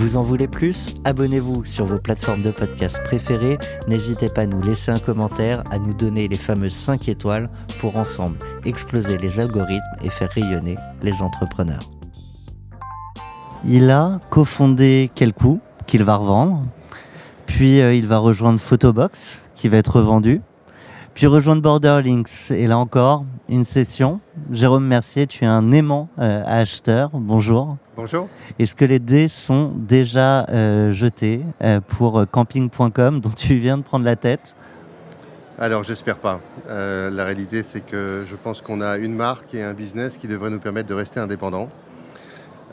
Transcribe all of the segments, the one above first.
Vous en voulez plus? Abonnez-vous sur vos plateformes de podcast préférées. N'hésitez pas à nous laisser un commentaire, à nous donner les fameuses 5 étoiles pour ensemble exploser les algorithmes et faire rayonner les entrepreneurs. Il a cofondé Quelcoup, qu'il va revendre. Puis euh, il va rejoindre Photobox, qui va être revendu. Puis rejoindre Borderlinks. Et là encore, une session. Jérôme Mercier, tu es un aimant euh, acheteur. Bonjour. Bonjour. Est-ce que les dés sont déjà euh, jetés euh, pour camping.com dont tu viens de prendre la tête? Alors j'espère pas. Euh, la réalité c'est que je pense qu'on a une marque et un business qui devrait nous permettre de rester indépendants.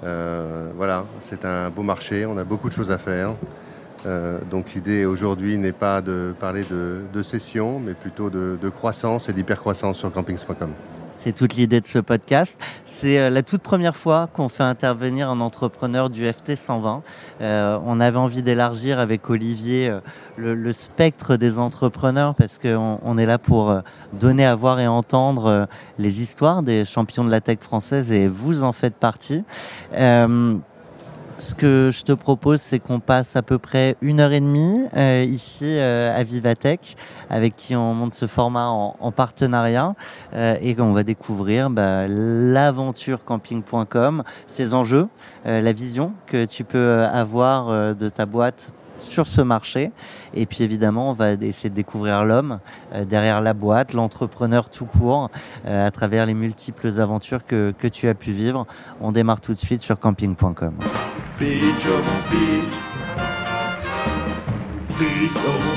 Euh, voilà, c'est un beau marché, on a beaucoup de choses à faire. Euh, donc l'idée aujourd'hui n'est pas de parler de, de session, mais plutôt de, de croissance et d'hypercroissance sur campings.com. C'est toute l'idée de ce podcast. C'est euh, la toute première fois qu'on fait intervenir un entrepreneur du FT 120. Euh, on avait envie d'élargir avec Olivier euh, le, spectre des entrepreneurs parce qu'on on est là pour donner à voir et entendre les histoires des champions de la tech française et vous en faites partie. Euh, ce que je te propose, c'est qu'on passe à peu près une heure et demie euh, ici euh, à Vivatech, avec qui on monte ce format en, en partenariat, euh, et on va découvrir bah, l'aventure camping.com, ses enjeux, euh, la vision que tu peux avoir euh, de ta boîte sur ce marché. Et puis évidemment, on va essayer de découvrir l'homme euh, derrière la boîte, l'entrepreneur tout court, euh, à travers les multiples aventures que, que tu as pu vivre. On démarre tout de suite sur camping.com. Oh oh.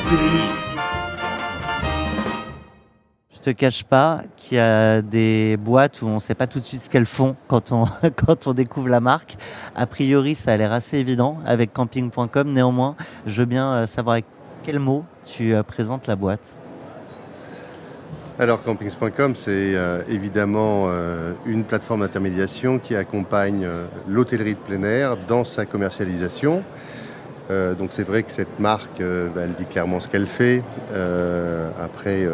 Je te cache pas qu'il y a des boîtes où on sait pas tout de suite ce qu'elles font quand on, quand on découvre la marque. A priori, ça a l'air assez évident avec camping.com. Néanmoins, je veux bien euh, savoir avec quels mots tu euh, présentes la boîte. Alors campings.com c'est euh, évidemment euh, une plateforme d'intermédiation qui accompagne euh, l'hôtellerie de plein air dans sa commercialisation. Donc c'est vrai que cette marque, bah, elle dit clairement ce qu'elle fait. Après,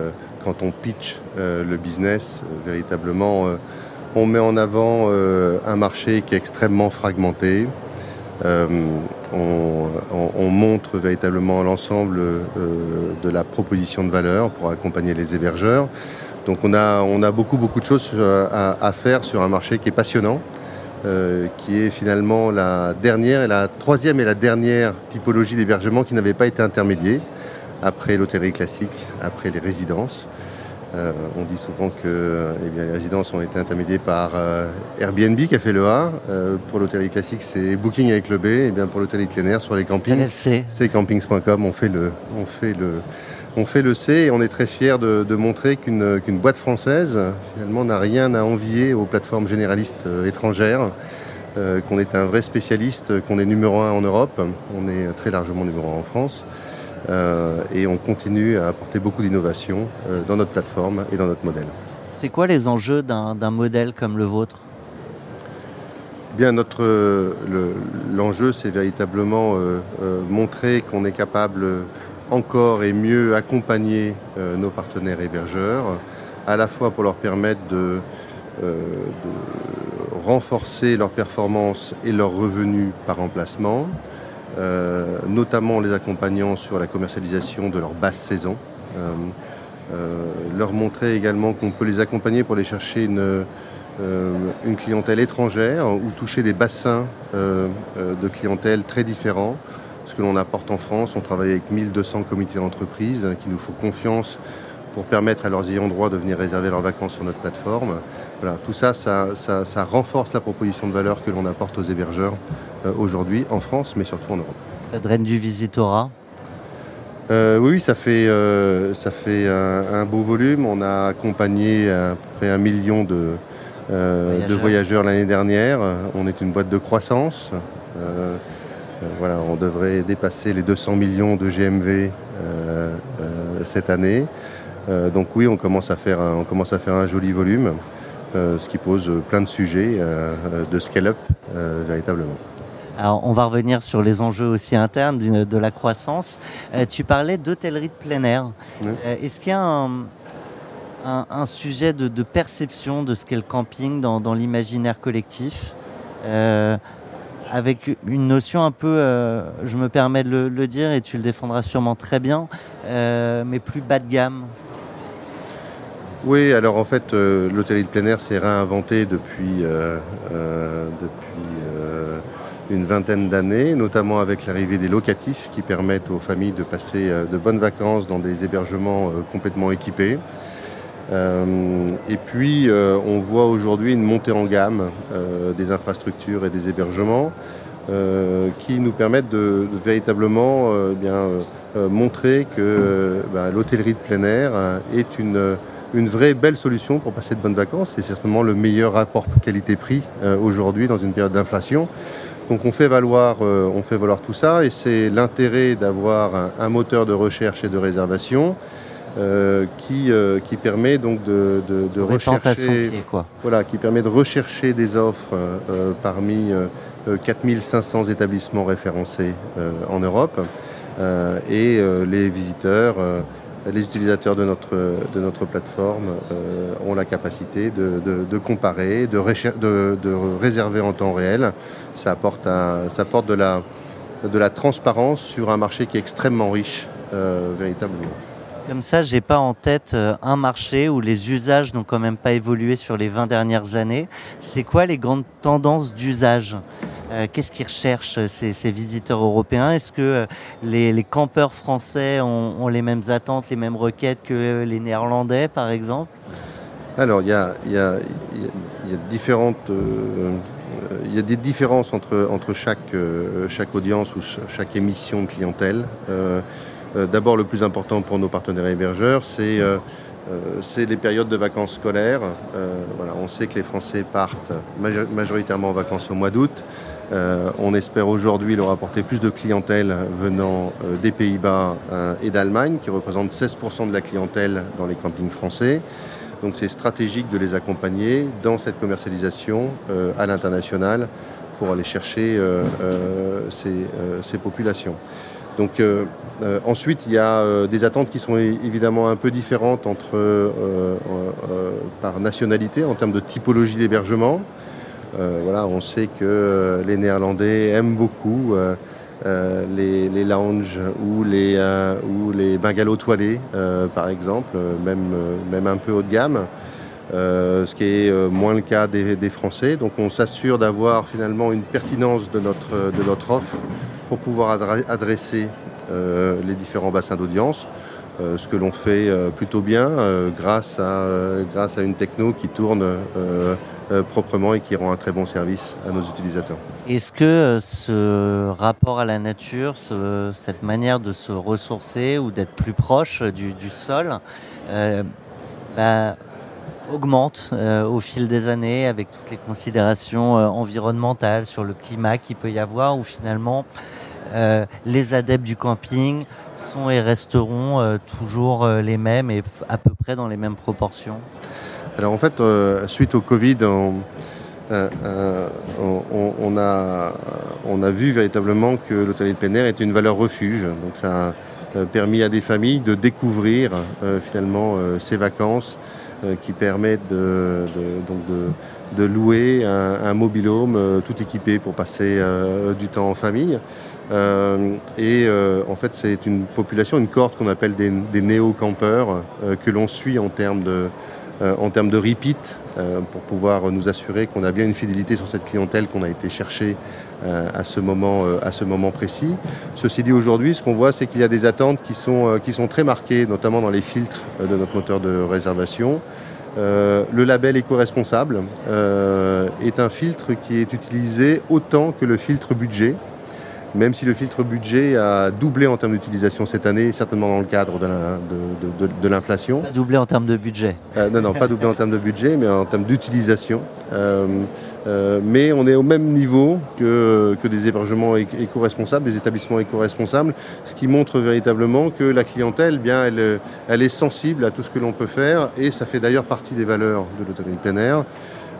quand on pitch le business, véritablement, on met en avant un marché qui est extrêmement fragmenté. Euh, on, on- on montre véritablement l'ensemble euh, de la proposition de valeur pour accompagner les hébergeurs. Donc on a, beaucoup, beaucoup de choses euh, à, faire sur un marché qui est passionnant, qui est finalement la dernière et la troisième et la dernière typologie d'hébergement qui n'avait pas été intermédiée après l'hôtellerie classique, après les résidences. Euh, on dit souvent que eh bien, les résidences ont été intermédiées par euh, Airbnb qui a fait le A. Euh, pour l'hôtellerie classique, c'est Booking avec le B. Et bien pour l'hôtellerie plein air sur les campings, c'est campings.com. On fait le, on fait le, on fait le C et on est très fiers de, de montrer qu'une boîte française finalement n'a rien à envier aux plateformes généralistes étrangères. qu'on est un vrai spécialiste, qu'on est numéro un en Europe, on est très largement numéro un en France. Euh, et on continue à apporter beaucoup d'innovation euh, dans notre plateforme et dans notre modèle. C'est quoi les enjeux d'un modèle comme le vôtre? Bien, notre euh, le- l'enjeu, c'est véritablement euh, euh, montrer qu'on est capable encore et mieux accompagner euh, nos partenaires hébergeurs, à la fois pour leur permettre de, euh, renforcer leur performance et leurs revenus par emplacement, notamment en les accompagnant sur la commercialisation de leur basse saison. leur montrer également qu'on peut les accompagner pour aller chercher une, une clientèle étrangère ou toucher des bassins de clientèle très différents ce que l'on apporte en France. On travaille avec 1200 comités d'entreprise qui nous font confiance pour permettre à leurs ayants droit de venir réserver leurs vacances sur notre plateforme. Voilà, tout ça ça, renforce la proposition de valeur que l'on apporte aux hébergeurs euh, aujourd'hui en France, mais surtout en Europe. Ça draine du visitorat euh, oui, ça fait, euh, ça fait un, beau volume. On a accompagné à peu près un million de, voyageurs, de voyageurs l'année dernière. On est une boîte de croissance. Voilà, on devrait dépasser les 200 millions de GMV cette année. donc oui, on commence à faire un, on commence à faire un joli volume, ce qui pose plein de sujets de scale-up véritablement. Alors, on va revenir sur les enjeux aussi internes de la croissance. tu parlais d'hôtellerie de plein air. Est-ce qu'il y a un, sujet de, perception de ce qu'est le camping dans, l'imaginaire collectif? Avec une notion un peu, euh, je me permets de le, dire et tu le défendras sûrement très bien, euh, mais plus bas de gamme. Oui, alors en fait, euh, l'hôtellerie de plein air s'est réinventé depuis, depuis une vingtaine d'années, notamment avec l'arrivée des locatifs qui permettent aux familles de passer de bonnes vacances dans des hébergements complètement équipés. Euh, et puis, euh, on voit aujourd'hui une montée en gamme euh, des infrastructures et des hébergements qui nous permettent de, véritablement bien, montrer que ben, l'hôtellerie de plein air est une, une vraie belle solution pour passer de bonnes vacances. C'est certainement le meilleur rapport qualité-prix aujourd'hui dans une période d'inflation. Donc on fait valoir, on fait valoir tout ça et c'est l'intérêt d'avoir un, moteur de recherche et de réservation euh, qui, euh, qui permet donc de, de, rechercher, voilà, qui permet de rechercher des offres euh, parmi 4500 établissements référencés en Europe et les visiteurs les utilisateurs de notre, de notre plateforme ont la capacité de, de, comparer, de, de, réserver en temps réel. Ça apporte, ça apporte de, la, de la transparence sur un marché qui est extrêmement riche, véritablement. Comme ça, j'ai pas en tête euh, un marché où les usages n'ont quand même pas évolué sur les 20 dernières années. C'est quoi les grandes tendances d'usage? euh, Qu'est-ce qu'ils recherchent euh, ces, visiteurs européens? Est-ce que les, campeurs français ont, les mêmes attentes, les mêmes requêtes que les Néerlandais, par exemple? Alors, il y a, différentes... il y a des différences entre, entre chaque, chaque audience ou chaque émission de clientèle. Euh, d'abord, le plus important pour nos partenaires hébergeurs, c'est euh, euh, les périodes de vacances scolaires. voilà, on sait que les Français partent majoritairement en vacances au mois d'août. On espère aujourd'hui leur apporter plus de clientèle venant des Pays-Bas et d'Allemagne, qui représentent 16% de la clientèle dans les campings français. Donc c'est stratégique de les accompagner dans cette commercialisation à l'international pour aller chercher ces populations. Donc euh, euh, ensuite, il y a euh, des attentes qui sont évidemment un peu différentes par nationalité en termes de typologie d'hébergement. Voilà, on sait que les Néerlandais aiment beaucoup les, les, lounges ou les, ou bungalows toilés, par exemple, même, un peu haut de gamme. ce qui est moins le cas des, Français. Donc on s'assure d'avoir finalement une pertinence de notre, offre pour pouvoir adresser euh, les différents bassins d'audience. Euh, ce que l'on fait euh, plutôt bien grâce à une techno qui tourne proprement et qui rend un très bon service à nos utilisateurs. Est-ce que ce rapport à la nature, cette manière de se ressourcer ou d'être plus proche du, sol, bah, augmente au fil des années avec toutes les considérations environnementales sur le climat qu'il peut y avoir ou finalement euh, les adeptes du camping sont et resteront euh, toujours euh, les mêmes et à peu près dans les mêmes proportions? Alors en fait, suite au Covid, on, a, on a vu véritablement que l'hôtel de plein air était une valeur refuge. Donc ça a permis à des familles de découvrir finalement ces vacances qui permettent de, donc de de louer un, un mobilhome tout équipé pour passer du temps en famille. et en fait, c'est une population, une cohorte qu'on appelle des, des néo-campeurs que l'on suit en termes de, en termes de repeat pour pouvoir nous assurer qu'on a bien une fidélité sur cette clientèle qu'on a été chercher euh, à, ce moment, euh, précis. Ceci dit, aujourd'hui, ce qu'on voit, c'est qu'il y a des attentes euh, qui sont très marquées, notamment dans les filtres de notre moteur de réservation. le label éco-responsable est un filtre qui est utilisé autant que le filtre budget même si le filtre budget a doublé en termes d'utilisation cette année, certainement dans le cadre de l'inflation. Pas doublé en termes de budget Non, non, pas doublé en termes de budget, mais en termes d'utilisation. Euh, mais on est au même niveau que, des hébergements éco-responsables, des établissements éco-responsables, ce qui montre véritablement que la clientèle, eh bien, elle, elle est sensible à tout ce que l'on peut faire, et ça fait d'ailleurs partie des valeurs de l'hôtellerie plein air.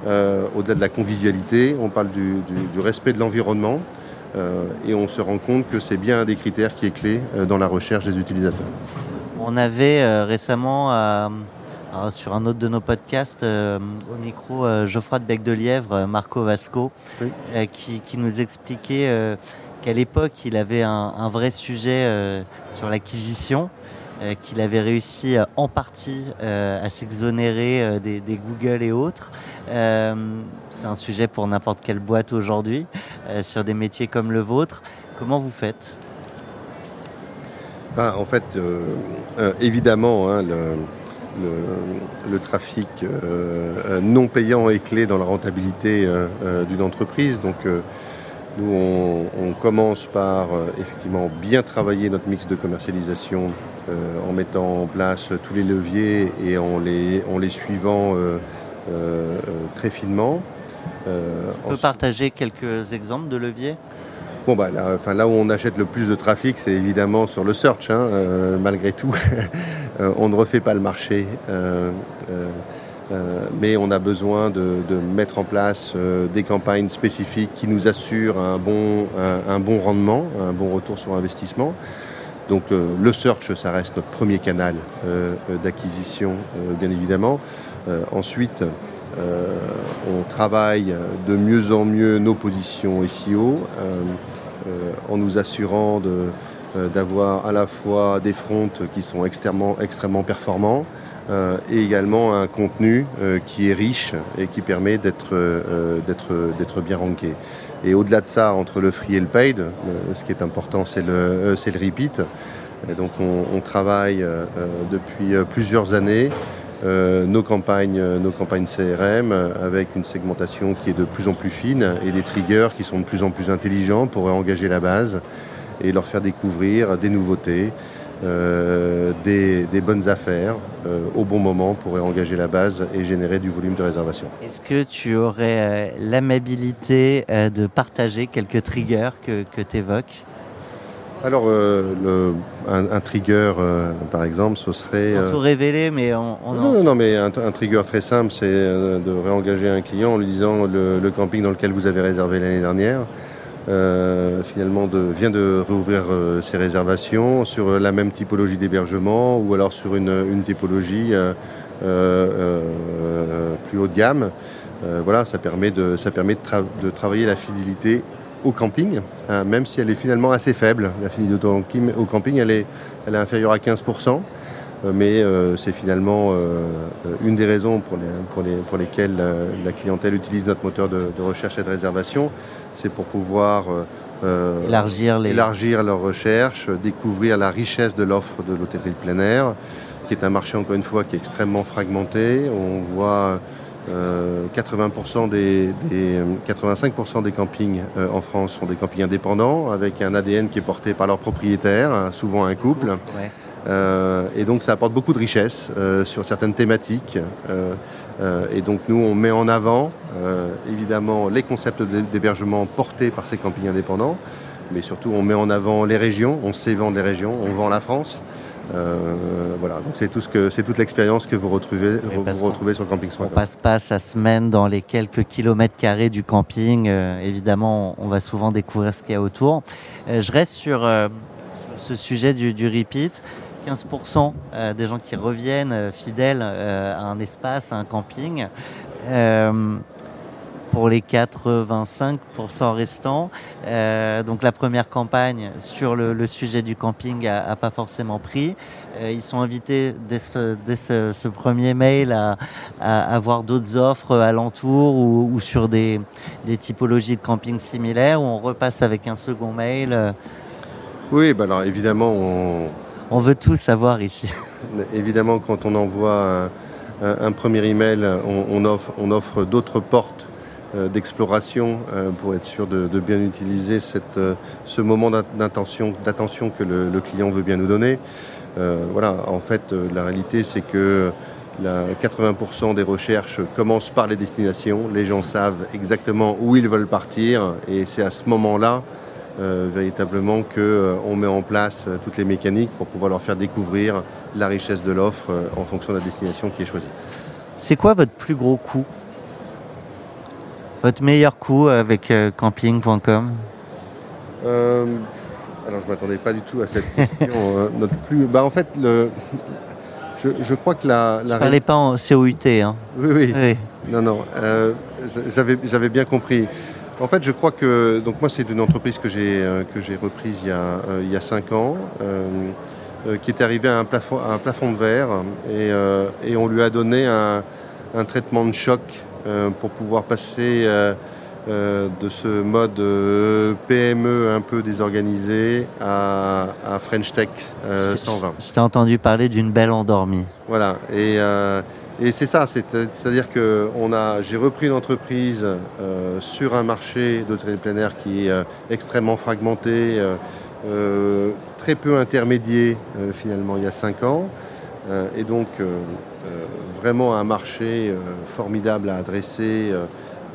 Euh, au-delà de la convivialité, on parle du, respect de l'environnement, euh, et on se rend compte que c'est bien un des critères qui est clé dans la recherche des utilisateurs. On avait récemment sur un autre de nos podcasts, euh, au micro, euh, Geoffroy de Bec de Lièvre, euh, Marco Vasco, qui, nous expliquait qu'à l'époque, il avait un, vrai sujet sur l'acquisition. Qu'il avait réussi en partie à s'exonérer des, Google et autres. c'est un sujet pour n'importe quelle boîte aujourd'hui, sur des métiers comme le vôtre. Comment vous faites? Ben, En fait, évidemment, hein, le, trafic euh, euh, non payant est clé dans la rentabilité euh, d'une entreprise. Donc nous, on, commence par effectivement bien travailler notre mix de commercialisation en mettant en place tous les leviers et en les, en les suivant très finement. on peut partager quelques exemples de leviers? Bon, bah, là, enfin, là où on achète le plus de trafic, c'est évidemment sur le search, hein, malgré tout. Euh, on ne refait pas le marché. Euh, euh, mais on a besoin de, mettre en place des campagnes spécifiques qui nous assurent un bon, un, bon rendement, un bon retour sur investissement. Donc le search, ça reste notre premier canal d'acquisition, bien évidemment. ensuite, on travaille de mieux en mieux nos positions SEO en nous assurant euh, d'avoir à la fois des fronts qui sont extrêmement, extrêmement performants euh, et également un contenu euh, qui est riche et qui permet d'être d'être bien ranké. Et au-delà de ça, entre le free et le paid, ce qui est important, c'est le, c'est le repeat. Donc on, travaille depuis plusieurs années nos, campagnes, nos campagnes CRM avec une segmentation qui est de plus en plus fine et des triggers qui sont de plus en plus intelligents pour engager la base et leur faire découvrir des nouveautés, euh, des, bonnes affaires euh, au bon moment pour engager la base et générer du volume de réservation. Est-ce que tu aurais euh, l'amabilité de partager quelques triggers que, que tu évoques alors, un, trigger, par exemple, ce serait... Sans tout révéler, mais on... non, non, mais un, trigger très simple, c'est de réengager un client en lui disant le camping dans lequel vous avez réservé l'année dernière, euh, finalement de, vient de réouvrir euh, ses réservations sur la même typologie d'hébergement ou alors sur une, une typologie euh, plus haut de gamme. voilà, ça permet de, ça permet de, travailler la fidélité au camping, hein, même si elle est finalement assez faible. La fidélité au camping, elle est, elle est inférieure à 15% mais c'est finalement une des raisons pour, les, pour, les, pour lesquelles la clientèle utilise notre moteur de, de recherche et de réservation c'est pour pouvoir euh, euh, élargir, les... élargir leurs recherches, découvrir la richesse de l'offre de l'hôtellerie de plein air, qui est un marché encore une fois qui est extrêmement fragmenté. On voit 80% euh, des, 85% des campings en France sont des campings indépendants avec un ADN qui est porté par leurs propriétaires, hein, souvent un couple. et donc ça apporte beaucoup de richesse sur certaines thématiques. Euh, et donc nous, on met en avant euh, évidemment les concepts d'hébergement portés par ces campings indépendants, mais surtout on met en avant les régions, on sait vendre les régions, on vend la France. Euh, voilà, donc c'est tout ce que c'est toute l'expérience que vous retrouvez, vous retrouvez sur Camping On passe pas sa semaine dans les quelques kilomètres carrés du camping. évidemment, on va souvent découvrir ce qu'il y a autour. je reste sur ce sujet du, du repeat. 15% euh, des gens qui reviennent euh, fidèles euh, à un espace, à un camping. pour les 85% restants. Donc la première campagne sur le, sujet du camping a, pas forcément pris. Ils sont invités dès ce, premier mail à, avoir d'autres offres alentour ou, ou sur des, typologies de camping similaires où on repasse avec un second mail. Oui, bah alors évidemment on... On veut tout savoir ici. Évidemment quand on envoie un, premier email, on, offre, d'autres portes euh, d'exploration euh, pour être sûr de, bien utiliser euh, ce moment d'attention, que le, client veut bien nous donner. voilà, en fait, la réalité, c'est que la 80% des recherches commencent par les destinations. Les gens savent exactement où ils veulent partir et c'est à ce moment-là véritablement qu'on met en place toutes les mécaniques pour pouvoir leur faire découvrir la richesse de l'offre en fonction de la destination qui est choisie. C'est quoi votre plus gros coût? Votre meilleur coup avec euh, camping.com euh, Alors, je ne m'attendais pas du tout à cette question. Euh, notre plus... bah, en fait, le... je, crois que la. la... Je parlais pas en COUT. Hein. Oui, oui, Non, non. J'avais bien compris. En fait, je crois que. Donc, moi, c'est une entreprise que j'ai reprise il y, a, il y a cinq ans. qui est arrivée à un plafond, à un plafond de verre et, et on lui a donné un, un traitement de choc euh, pour pouvoir passer euh, euh, de ce mode PME un peu désorganisé à, French Tech 120. Je t'ai entendu parler d'une belle endormie. Voilà, et, et c'est ça, c'est-à-dire que j'ai repris l'entreprise sur un marché de plein air qui est extrêmement fragmenté, très peu intermédié finalement il y a cinq ans. et donc vraiment un marché euh, formidable à adresser, euh,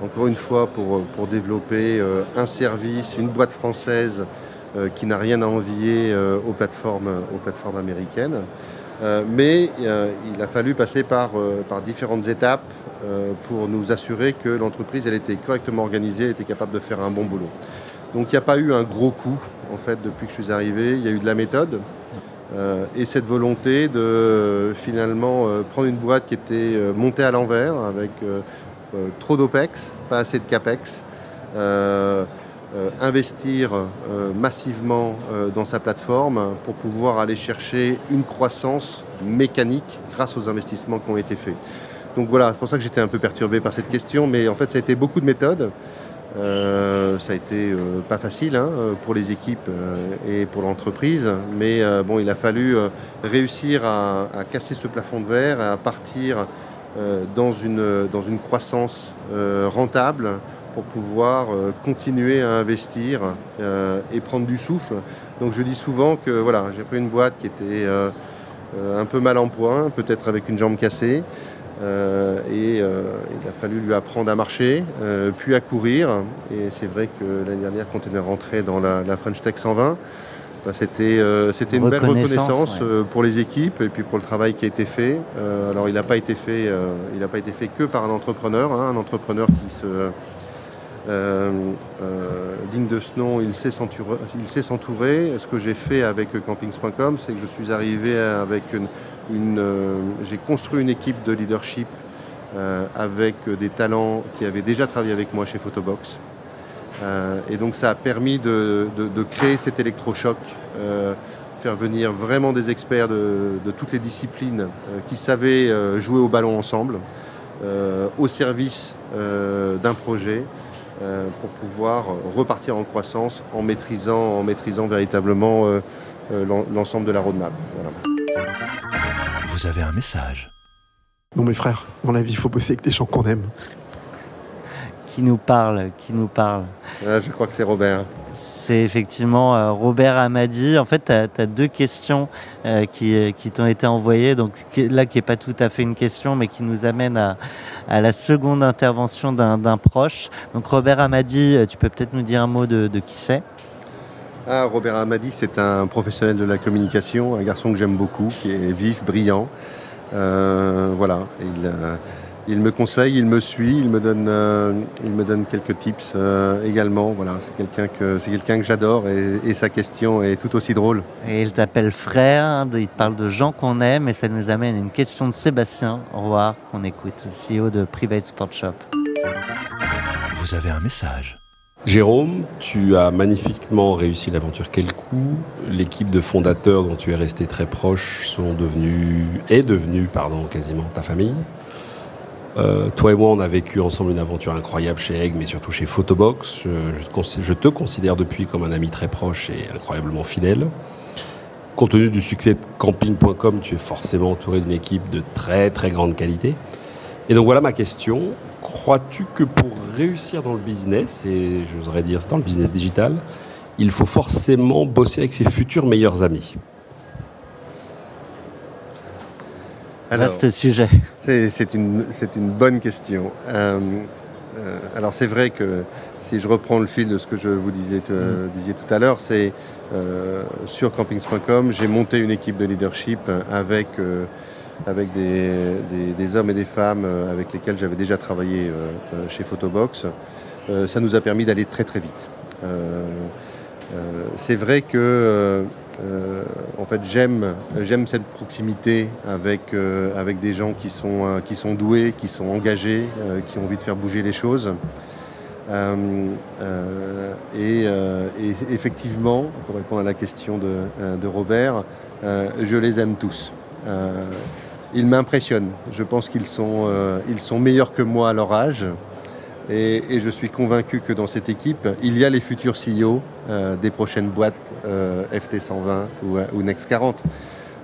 encore une fois, pour, pour développer euh, un service, une boîte française qui n'a rien à envier aux, plateformes, aux plateformes américaines. Mais il a fallu passer par, par différentes étapes pour nous assurer que l'entreprise elle était correctement organisée, était capable de faire un bon boulot. Donc il n'y a pas eu un gros coup en fait depuis que je suis arrivé. Il y a eu de la méthode, euh, et cette volonté de finalement euh, prendre une boîte qui était euh, montée à l'envers avec trop d'OPEX, pas assez de CAPEX, investir massivement dans sa plateforme pour pouvoir aller chercher une croissance mécanique grâce aux investissements qui ont été faits. Donc voilà, c'est pour ça que j'étais un peu perturbé par cette question, mais en fait ça a été beaucoup de méthodes. Euh, ça a été euh, pas facile hein, pour les équipes euh, et pour l'entreprise, mais bon, il a fallu réussir à, casser ce plafond de verre, à partir dans, une, dans une croissance rentable pour pouvoir continuer à investir et prendre du souffle. Donc je dis souvent que voilà, j'ai pris une boîte qui était un peu mal en point, peut-être avec une jambe cassée. Euh, et euh, il a fallu lui apprendre à marcher, euh, puis à courir. Et c'est vrai que l'année dernière, quand on est rentré dans la, French Tech 120, bah, c'était une belle reconnaissance pour les équipes et puis pour le travail qui a été fait. alors il n'a pas été fait, il n'a pas été fait que par un entrepreneur, hein, un entrepreneur qui se digne de ce nom, il sait s'entourer. Ce que j'ai fait avec campings.com, c'est que je suis arrivé avec une, euh, j'ai construit une équipe de leadership euh, avec des talents qui avaient déjà travaillé avec moi chez Photobox. Euh, et donc ça a permis de, créer cet électrochoc, faire venir vraiment des experts de, toutes les disciplines qui savaient jouer au ballon ensemble, au service d'un projet. Pour pouvoir repartir en croissance en maîtrisant, en maîtrisant véritablement l'ensemble de la roadmap. Vous avez un message. Non, mes frères, dans la vie, il faut bosser avec des gens qu'on aime. Qui nous parle Qui nous parle Je crois que c'est Robert. C'est effectivement euh, Robert Amadi. En fait, tu as, deux questions euh, qui, qui t'ont été envoyées. Donc là, qui n'est pas tout à fait une question, mais qui nous amène à, la seconde intervention d'un proche. Donc Robert Amadi, euh, tu peux peut-être nous dire un mot de, qui c'est? Ah, Robert Amadi, c'est un professionnel de la communication, un garçon que j'aime beaucoup, qui est vif, brillant. Euh, voilà, il, euh, il, me conseille, il me suit, il me donne, euh, il me donne quelques tips également. Voilà, c'est quelqu'un que c'est quelqu'un que j'adore et, sa question est tout aussi drôle. Et il t'appelle frère, il te parle de gens qu'on aime et ça nous amène à une question de Sébastien Roy qu'on écoute, CEO de Private Sport Shop. Vous avez un message. Jérôme, tu as magnifiquement réussi l'aventure Quel coup L'équipe de fondateurs dont tu es resté très proche sont devenus, est devenue, pardon, quasiment ta famille. Euh, toi et moi, on a vécu ensemble une aventure incroyable chez Egg, mais surtout chez Photobox. Je, je, te considère depuis comme un ami très proche et incroyablement fidèle. Compte tenu du succès de camping.com, tu es forcément entouré d'une équipe de très très grande qualité. Et donc voilà ma question. Crois-tu que pour réussir dans le business, et j'oserais dire dans le business digital, il faut forcément bosser avec ses futurs meilleurs amis? Alors, Vaste sujet. C'est une, une bonne question. Euh, euh, alors c'est vrai que si je reprends le fil de ce que je vous disais, euh, disiez tout à l'heure, c'est euh, sur campings.com, j'ai monté une équipe de leadership avec, avec des, des, des, hommes et des femmes avec lesquels j'avais déjà travaillé chez Photobox. ça nous a permis d'aller très très vite. c'est vrai que euh, en fait, j'aime, j'aime cette proximité avec, euh, avec des gens qui sont, euh, qui sont doués, qui sont engagés, qui ont envie de faire bouger les choses. Et, effectivement, pour répondre à la question de, de Robert, je les aime tous. ils m'impressionnent. Je pense qu'ils sont, ils sont meilleurs que moi à leur âge. Et, je suis convaincu que dans cette équipe, il y a les futurs CEO euh, des prochaines boîtes euh, FT120 ou, euh, ou Next 40.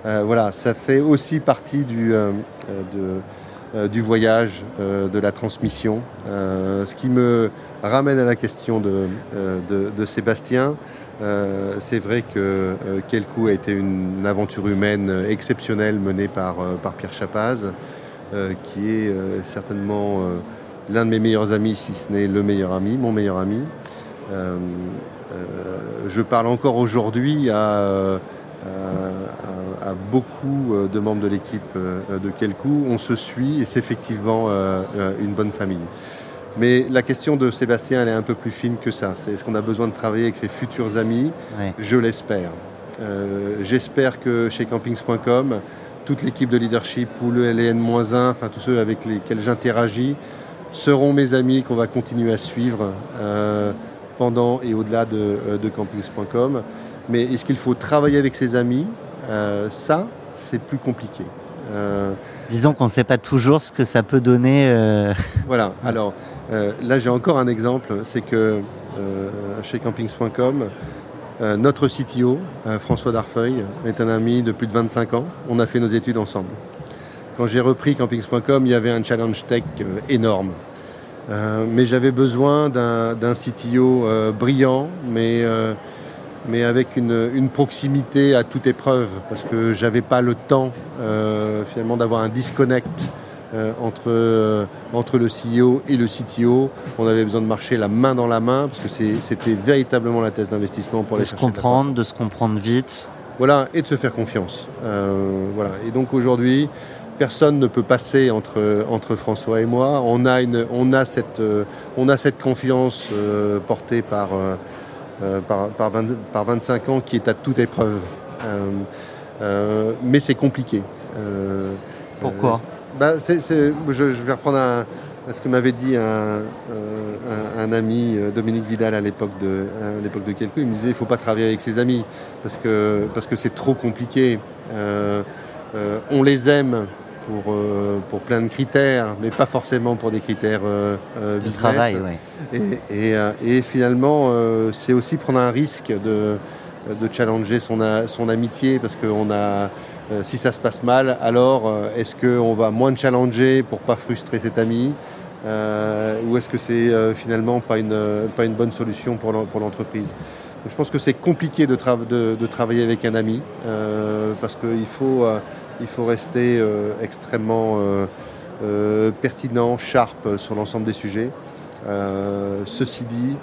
Euh, voilà, ça fait aussi partie du, euh, du voyage, de la transmission. ce qui me ramène à la question de, de, Sébastien. c'est vrai que coup a été une aventure humaine exceptionnelle menée par, par Pierre Chapaz, qui est certainement l'un de mes meilleurs amis, si ce n'est le meilleur ami, mon meilleur ami. Euh, euh, je parle encore aujourd'hui à, à, à, beaucoup de membres de l'équipe de quel coup on se suit et c'est effectivement une bonne famille. Mais la question de Sébastien, elle est un peu plus fine que ça. C'est est-ce qu'on a besoin de travailler avec ses futurs amis? Ouais. Je l'espère. Euh, J'espère que chez campings.com, toute l'équipe de leadership ou le LN-1, enfin tous ceux avec lesquels j'interagis, seront mes amis qu'on va continuer à suivre euh, pendant et au-delà de, euh, de campus.com. Mais est-ce qu'il faut travailler avec ses amis? Euh, Ça, c'est plus compliqué. Euh, Disons qu'on ne sait pas toujours ce que ça peut donner. Voilà, alors là j'ai encore un exemple, c'est que chez campings.com, notre CTO, François Darfeuille, est un ami de plus de 25 ans. On a fait nos études ensemble quand j'ai repris campings.com, il y avait un challenge tech euh, énorme. Euh, mais j'avais besoin d'un CTO euh, brillant, mais, euh, mais avec une, une, proximité à toute épreuve, parce que j'avais pas le temps finalement d'avoir un disconnect entre, entre le CEO et le CTO. On avait besoin de marcher la main dans la main, parce que c'était véritablement la thèse d'investissement pour de les se comprendre, de se comprendre vite. Voilà, et de se faire confiance. voilà. Et donc aujourd'hui, personne ne peut passer entre, entre François et moi. On a, une, on a, cette, euh, on a cette confiance euh, portée par, euh, par, par, 20, par 25 ans qui est à toute épreuve. Euh, mais c'est compliqué. Pourquoi? bah, c est, c est, je, je, vais reprendre un, ce que m'avait dit un, un, un, ami, Dominique Vidal, à l'époque de, à l'époque de quelqu'un. Il me disait il ne faut pas travailler avec ses amis parce que c'est parce que trop compliqué. on les aime pour, euh, pour plein de critères, mais pas forcément pour des critères euh, euh business. travail, ouais. Et, et, euh, et finalement, c'est aussi prendre un risque de, de challenger son, son amitié, parce que on a, si ça se passe mal, alors est-ce qu'on va moins challenger pour pas frustrer cet ami ou est-ce que c'est finalement pas une, pas une bonne solution pour l'entreprise? Je pense que c'est compliqué de, tra de, de, travailler avec un ami euh, parce qu'il faut, euh, il faut rester euh, extrêmement euh, euh, pertinent, sharp sur l'ensemble des sujets. ceci dit,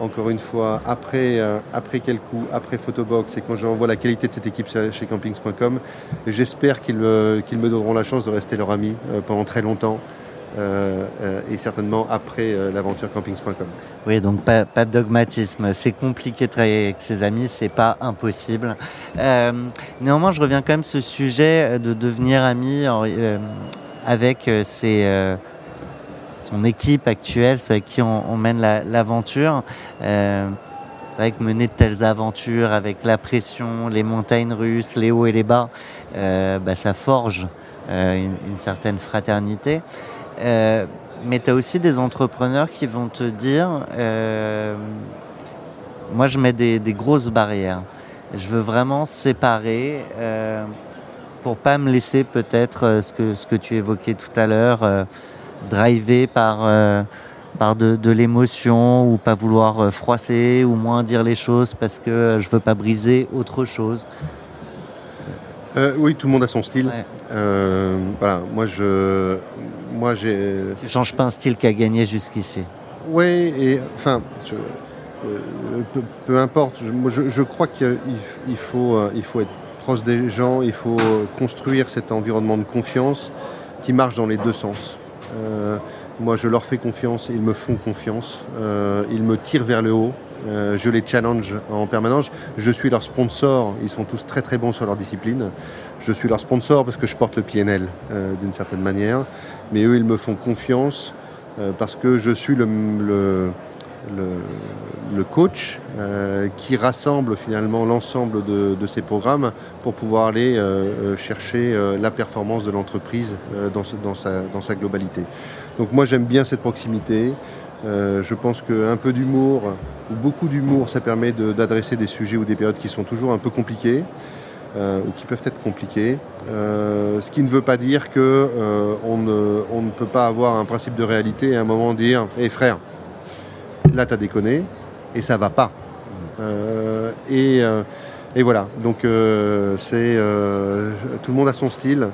encore une fois, après, après quel coup, après Photobox et quand je revois la qualité de cette équipe chez campings.com, j'espère qu'ils qu me donneront la chance de rester leur ami pendant très longtemps. Euh, et certainement après euh, l'aventure campings.com. Oui, donc pas, de dogmatisme. C'est compliqué de travailler avec ses amis, c'est pas impossible. Euh, néanmoins, je reviens quand même sur ce sujet de devenir ami avec ses son équipe actuelle, ceux avec qui on, mène l'aventure. c'est vrai que mener de telles aventures avec la pression, les montagnes russes, les hauts et les bas, bah, ça forge une, certaine fraternité. Mais tu as aussi des entrepreneurs qui vont te dire, moi je mets des, des grosses barrières. Je veux vraiment séparer euh, pour pas me laisser peut-être euh, ce que, ce que tu évoquais tout à l'heure, euh, driver par, euh, par de, de l'émotion ou pas vouloir froisser ou moins dire les choses parce que je veux pas briser autre chose. oui, tout le monde a son style. voilà, moi je, moi j'ai. Tu changes pas un style qui a gagné jusqu'ici. Oui, et enfin, euh, peu, importe. Je, crois qu'il faut, euh, il faut être proche des gens, il faut construire cet environnement de confiance qui marche dans les deux sens. Euh, moi, je leur fais confiance, ils me font confiance, ils me tirent vers le haut, je les challenge en permanence. Je suis leur sponsor, ils sont tous très très bons sur leur discipline. Je suis leur sponsor parce que je porte le PNL d'une certaine manière, mais eux, ils me font confiance parce que je suis le coach euh, qui rassemble finalement l'ensemble de, ces programmes pour pouvoir aller euh, euh, chercher la performance de l'entreprise dans, sa, globalité. Donc moi j'aime bien cette proximité. Je pense qu'un peu d'humour ou beaucoup d'humour, ça permet d'adresser des sujets ou des périodes qui sont toujours un peu compliquées. ou qui peuvent être compliquées. ce qui ne veut pas dire qu'on on ne, peut pas avoir un principe de réalité et à un moment dire Hé hey, frère, là t'as déconné et ça va pas. Euh, euh, et, voilà, donc euh, c'est tout le monde a son style.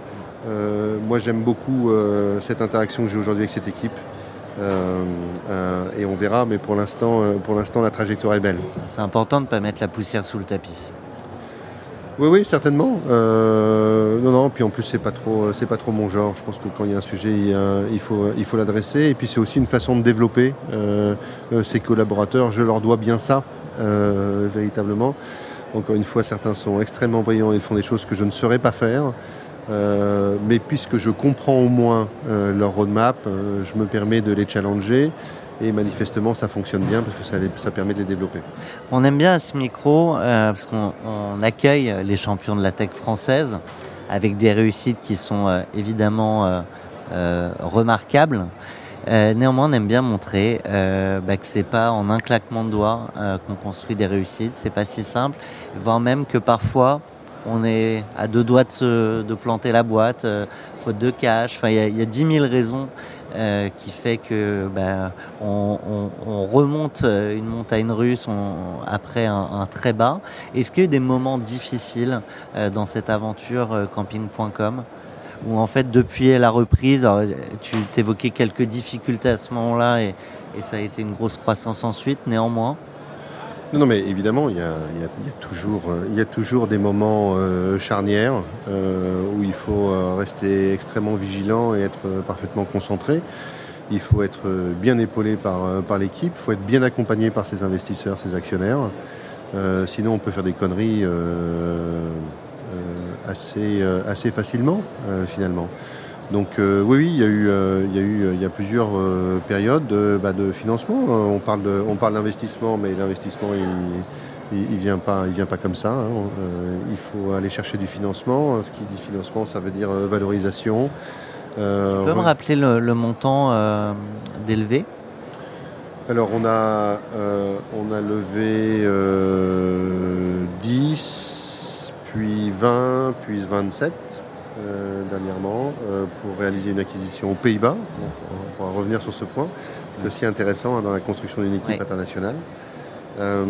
moi j'aime beaucoup cette interaction que j'ai aujourd'hui avec cette équipe. Et on verra, mais pour l'instant, pour l'instant la trajectoire est belle. C'est important de ne pas mettre la poussière sous le tapis. Oui, oui, certainement. Euh, non, non. Puis en plus, c'est pas trop, c'est pas trop mon genre. Je pense que quand il y a un sujet, il, faut, il faut l'adresser. Et puis c'est aussi une façon de développer euh, euh, ses collaborateurs. Je leur dois bien ça, véritablement. Encore une fois, certains sont extrêmement brillants. Ils font des choses que je ne saurais pas faire. Mais puisque je comprends au moins leur roadmap, je me permets de les challenger et manifestement, ça fonctionne bien parce que ça, permet de les développer. On aime bien ce micro euh, parce qu'on accueille les champions de la tech française avec des réussites qui sont euh, évidemment euh, remarquables. néanmoins, on aime bien montrer bah, que c'est pas en un claquement de doigts qu'on construit des réussites. C'est pas si simple, voire même que parfois on est à deux doigts de, planter la boîte, faute de cash. Il y, a dix mille raisons euh, qui fait que ben, on, remonte une montagne russe après un, très bas. Est-ce qu'il y a eu des moments difficiles euh, dans cette aventure euh, camping.com où en fait depuis la reprise, tu t'évoquais quelques difficultés à ce moment-là et ça a été une grosse croissance ensuite néanmoins non, mais évidemment, il y, a, toujours, il y a toujours des moments euh, charnières euh, où il faut euh, rester extrêmement vigilant et être parfaitement concentré. Il faut être bien épaulé par, par l'équipe, il faut être bien accompagné par ses investisseurs, ses actionnaires. sinon, on peut faire des conneries assez, assez facilement, finalement. Donc euh, oui, il y a eu, euh, il y a eu, il y a plusieurs euh, périodes de, bah, de, financement. On parle, de, on parle d'investissement, mais l'investissement il, il, vient pas, il vient pas comme ça. Hein. il faut aller chercher du financement. Ce qui dit financement, ça veut dire valorisation. tu peux me rappeler le, montant d'élevé? Alors on a, on a levé 10, puis 20, puis 27. Euh, dernièrement euh, pour réaliser une acquisition aux Pays-Bas. on pourra revenir sur ce point. C'est aussi intéressant hein, dans la construction d'une équipe internationale. Euh,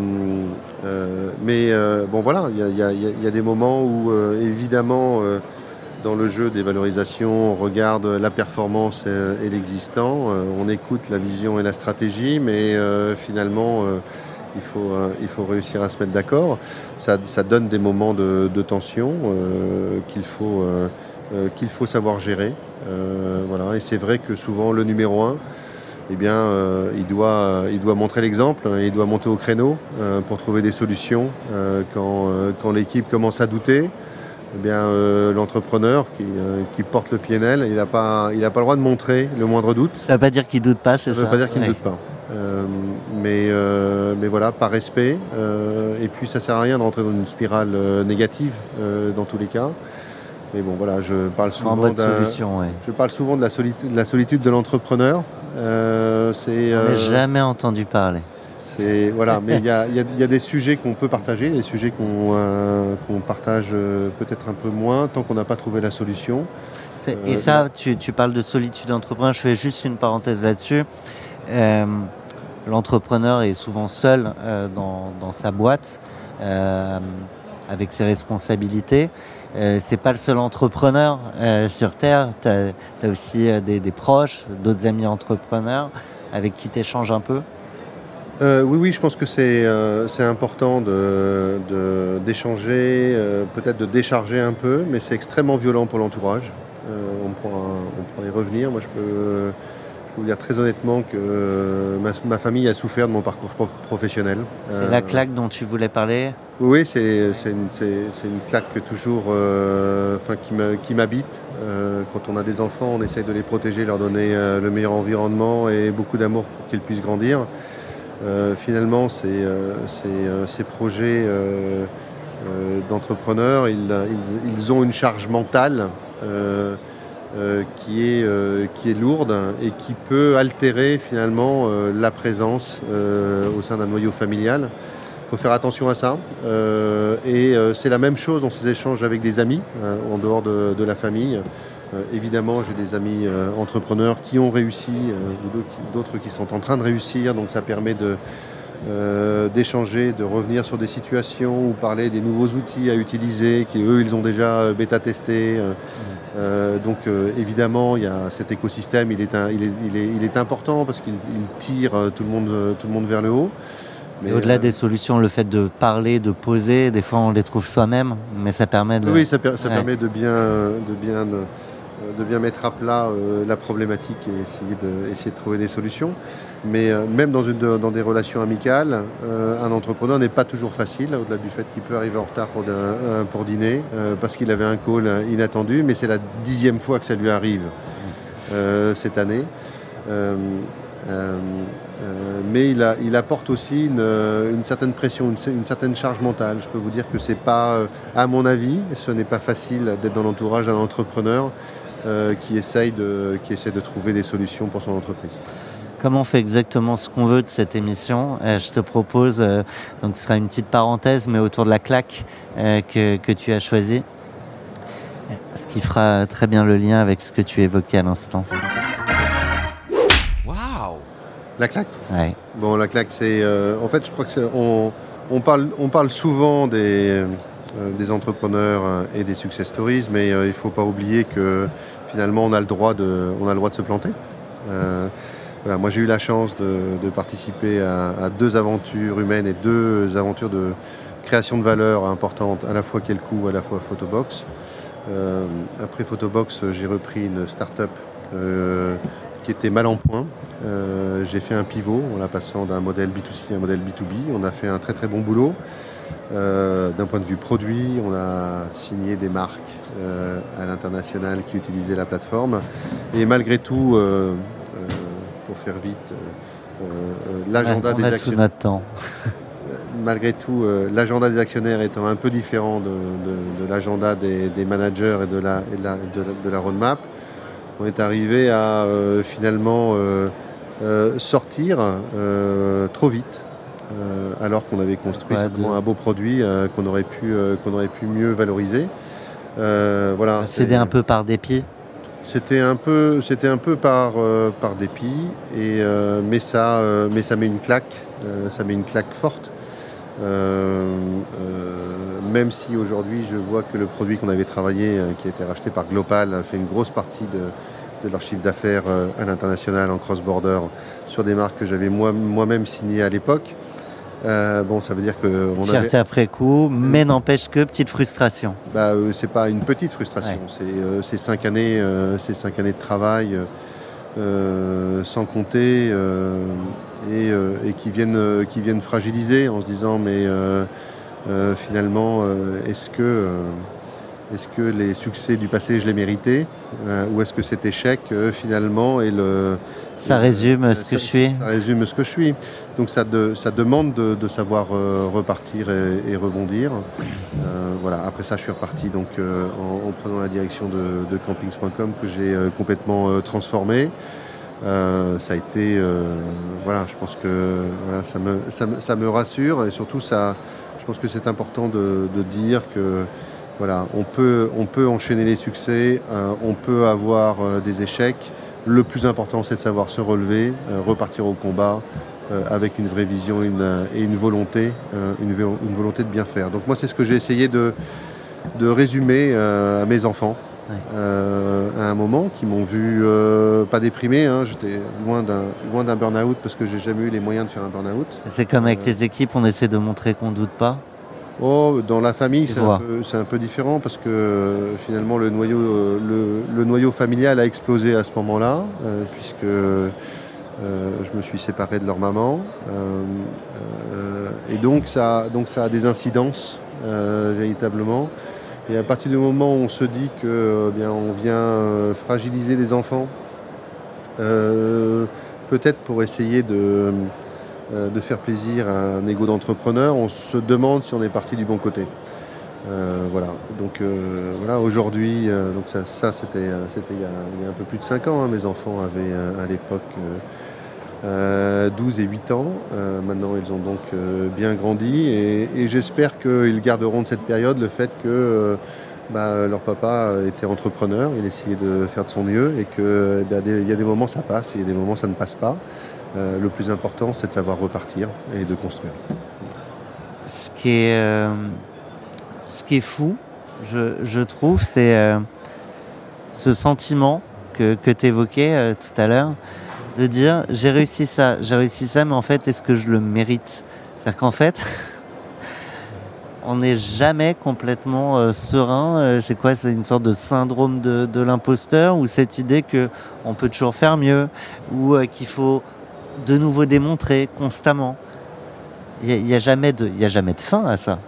mais bon voilà, il y, a des moments où évidemment dans le jeu des valorisations, on regarde la performance et, l'existant, on écoute la vision et la stratégie, mais finalement il faut, il faut réussir à se mettre d'accord. Ça, donne des moments de, tension qu'il faut, euh, qu'il faut savoir gérer. Euh, voilà. Et c'est vrai que souvent le numéro un, eh bien, euh, il, doit, il doit montrer l'exemple, il doit monter au créneau pour trouver des solutions quand, quand l'équipe commence à douter. eh bien, euh, l'entrepreneur qui, euh, qui porte le PNL, il n'a pas, il a pas le droit de montrer le moindre doute. Ça ne veut pas dire qu'il doute pas, c'est Ça ça ne veut pas dire qu'il ne Ouais. doute pas. Euh, mais, euh, mais voilà, par respect. euh, et puis ça sert à rien de rentrer dans une spirale négative dans tous les cas. Mais bon, voilà, je parle En souvent d'un- solution, oui. je parle souvent de la solitude de, la solitude de l'entrepreneur. C'est jamais entendu parler. c'est voilà, mais il y a, y a- y a des sujets qu'on peut partager, des sujets qu'on qu'on partage peut-être un peu moins tant qu'on n'a pas trouvé la solution. Et ça, tu, tu parles de solitude d'entrepreneur. Je fais juste une parenthèse là-dessus. Euh, L'entrepreneur est souvent seul euh, dans, sa boîte euh, avec ses responsabilités. Euh, c'est pas le seul entrepreneur euh, sur Terre. Tu as, aussi des, proches, d'autres amis entrepreneurs avec qui tu échanges un peu? Oui, oui, je pense que c'est important d'échanger, peut-être de décharger un peu, mais c'est extrêmement violent pour l'entourage. On, pourra, on pourra y revenir. Moi, je peux vous dire très honnêtement que euh, ma, ma famille a souffert de mon parcours prof- professionnel. C'est Euh, la claque dont tu voulais parler. Oui, c'est une, claque que toujours, euh, qui m'habite. Quand on a des enfants, on essaye de les protéger, leur donner le meilleur environnement et beaucoup d'amour pour qu'ils puissent grandir. Finalement, ces, projets d'entrepreneurs, ils, ils- ils ont une charge mentale qui, est, euh, qui est lourde et qui peut altérer finalement euh, la présence euh, au sein d'un noyau familial. Il faut faire attention à ça. Euh, et euh, c'est la même chose dans ces échanges avec des amis, euh, en dehors de, la famille. Euh, évidemment, j'ai des amis euh, entrepreneurs qui ont réussi, euh, ou d'autres qui sont en train de réussir, donc ça permet de, euh, d'échanger, de revenir sur des situations ou parler des nouveaux outils à utiliser, qui eux, ils ont déjà euh, bêta-testé. Euh, euh, donc euh, évidemment, il y a cet écosystème, il est, un- il est, il est, il est important parce qu'il il tire tout le, monde, tout le monde vers le haut. Mais au-delà euh, des solutions, le fait de parler, de poser, des fois on les trouve soi-même, mais ça permet de. Oui, ça, per- ça Ouais. permet de bien, de bien, de bien mettre à plat euh, la problématique et essayer de, essayer de trouver des solutions. Mais euh, même dans, une, dans des relations amicales, euh, un entrepreneur n'est pas toujours facile, au-delà du fait qu'il peut arriver en retard pour, euh, pour dîner, euh, parce qu'il avait un call euh, inattendu, mais c'est la dixième fois que ça lui arrive euh, cette année. Euh, euh, euh, mais il, a- il apporte aussi une, euh, une certaine pression, une, une certaine charge mentale. Je peux vous dire que c'est pas, euh, à mon avis, ce n'est pas facile d'être dans l'entourage d'un entrepreneur euh, qui, essaye de, qui essaie de trouver des solutions pour son entreprise. Comme on fait exactement ce qu'on veut de cette émission, euh, je te propose, euh, donc ce sera une petite parenthèse, mais autour de la claque euh, que, que tu as choisie, ce qui fera très bien le lien avec ce que tu évoquais à l'instant. La claque? Ouais. Bon, la claque, c'est. euh, en fait, je crois que c'est- on, on parle, on parle souvent des, euh, des entrepreneurs et des success stories, mais euh, il ne faut pas oublier que finalement, on a le droit de, on a le droit de se planter. Euh, voilà, moi, j'ai eu la chance de, participer à, deux aventures humaines et deux aventures de création de valeur importantes, à la fois Kelkou, à la fois Photobox. Euh, après Photobox, j'ai repris une start-up euh, qui était mal en point. J'ai fait un pivot en la passant d'un modèle B2C à un modèle B2B. On a fait un très très bon boulot. D'un point de vue produit, on a signé des marques euh, à l'international qui utilisaient la plateforme. Et malgré tout, euh, euh, pour faire vite, l'agenda des actionnaires malgré tout, l'agenda des actionnaires étant un peu différent de, de- de l'agenda des, des managers et de la, et de la, roadmap, on est arrivé à finalement sortir trop vite, euh, alors qu'on avait construit Ouais, certainement de- un beau produit euh, qu'on aurait, pu, euh, qu'on aurait pu mieux valoriser. Euh, voilà, Céder un peu par dépit. c'était un peu, c'était un peu par, euh, par dépit, et, euh, mais, ça, mais ça met une claque, ça met une claque forte. Euh, euh, même si aujourd'hui je vois que le produit qu'on avait travaillé, euh, qui a été racheté par Global, a fait une grosse partie de, de leur chiffre d'affaires à l'international en cross-border sur des marques que j'avais moi- moi-même signées à l'époque. Euh, bon, ça veut dire que on avait, Fierté après coup, mais n'empêche que petite frustration. bah, euh, c'est pas une petite frustration. Ouais. C'est euh, c'est cinq années, euh, c'est cinq années de travail, euh, euh, sans compter, euh, et, euh, et qui viennent, euh, qui viennent fragiliser en se disant mais euh, euh, finalement, euh, est-ce que, euh, est-ce que les succès du passé, je les méritais Ou est-ce que cet échec, finalement, est le... Ça résume ce que je suis Ça résume ce que je suis. Donc ça, demande de, savoir repartir et, rebondir. voilà. Après ça, je suis reparti donc, en, prenant la direction de, campings.com que j'ai complètement transformé. Euh, ça a été, euh, voilà, je pense que ça, me, rassure et surtout ça, je pense que c'est important de, dire que voilà, on peut, enchaîner les succès, euh, on peut avoir des échecs. Le plus important, c'est de savoir se relever, repartir au combat avec une vraie vision et une volonté, une, une, volonté de bien faire. Donc moi, c'est ce que j'ai essayé de, de résumer à mes enfants. Euh, à un moment qui m'ont vu euh, pas déprimé. Hein. J'étais loin d'un burn-out parce que j'ai jamais eu les moyens de faire un burn-out. C'est comme avec euh, les équipes, on essaie de montrer qu'on doute pas. Oh, dans la famille, c'est un, un, peu différent parce que finalement le noyau, le, noyau familial a explosé à ce moment-là, puisque je me suis séparé de leur maman. et donc ça, donc ça a des incidences véritablement. Et à partir du moment où on se dit que euh, bien, on vient euh, fragiliser des enfants, euh, peut-être pour essayer de, faire plaisir à un ego d'entrepreneur, on se demande si on est parti du bon côté. voilà. Donc voilà, aujourd'hui, ça, ça c'était, c'était il, y a un peu plus de 5 ans. Hein. Mes enfants avaient à l'époque 12 euh, et 8 ans. Euh, maintenant, ils ont donc euh, bien grandi et, j'espère qu'ils garderont de cette période le fait que bah, leur papa était entrepreneur, il essayait de faire de son mieux et qu'il eh y a des moments ça passe il y a des moments ça ne passe pas. le plus important, c'est de savoir repartir et de construire. Ce qui est, fou, je, trouve, c'est ce sentiment que tu évoquais tout à l'heure de dire j'ai réussi ça, j'ai réussi ça, mais en fait, est-ce que je le mérite? C'est-à-dire qu'en fait, on n'est jamais complètement euh, serein. Euh, c'est quoi? C'est une sorte de syndrome de, l'imposteur ou cette idée que on peut toujours faire mieux ou euh, qu'il faut de nouveau démontrer constamment. Il n'y a, jamais de, a jamais de fin à ça.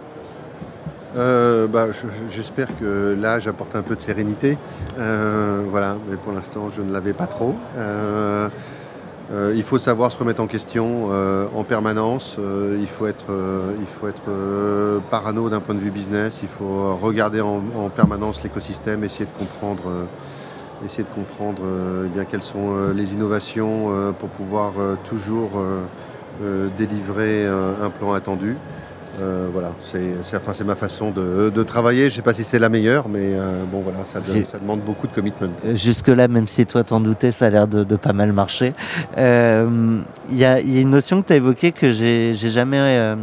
bah, J'espère que là, j'apporte un peu de sérénité. voilà, mais pour l'instant, je ne l'avais pas trop. Euh, il faut savoir se remettre en question euh, en permanence. Euh, il faut être, il parano d'un point de vue business. Il faut regarder en, permanence l'écosystème, essayer de comprendre, essayer de comprendre eh bien quelles sont les innovations pour pouvoir toujours délivrer un plan attendu. Euh, voilà, c'est enfin, ma façon de, travailler. Je ne sais pas si c'est la meilleure, mais euh, bon, voilà, ça, ça, demande beaucoup de commitment. Euh, jusque-là, même si toi t'en doutais, ça a l'air de, pas mal marcher. Il y, a, une notion que tu as évoquée que j'ai jamais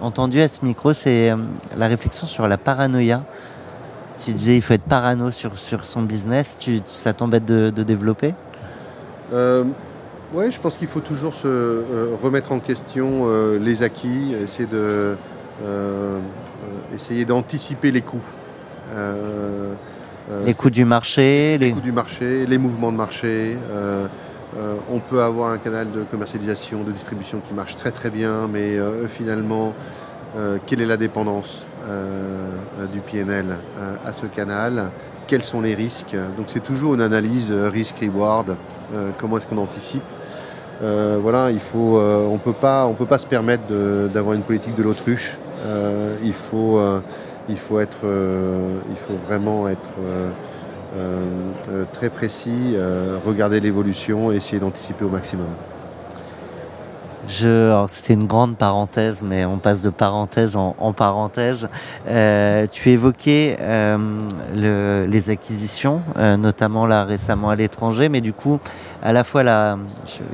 entendue à ce micro, c'est la réflexion sur la paranoïa. Tu disais il faut être parano sur, sur son business, tu, ça t'embête de, développer? Oui, je pense qu'il faut toujours se remettre en question les acquis, essayer de essayer d'anticiper les coûts. Euh, les coûts du marché, les... coûts du marché, les mouvements de marché. on peut avoir un canal de commercialisation, de distribution qui marche très très bien, mais finalement, quelle est la dépendance du PNL à ce canal? Quels sont les risques? Donc c'est toujours une analyse risk-reward. comment est-ce qu'on anticipe? Voilà, il faut, on peut pas, on peut pas se permettre d'avoir une politique de l'autruche. Euh, euh, euh, il faut vraiment être très précis, regarder l'évolution et essayer d'anticiper au maximum. C'était une grande parenthèse, mais on passe de parenthèse en, parenthèse. Euh, tu évoquais euh, le, les acquisitions, euh, notamment là récemment à l'étranger, mais du coup, à la fois là,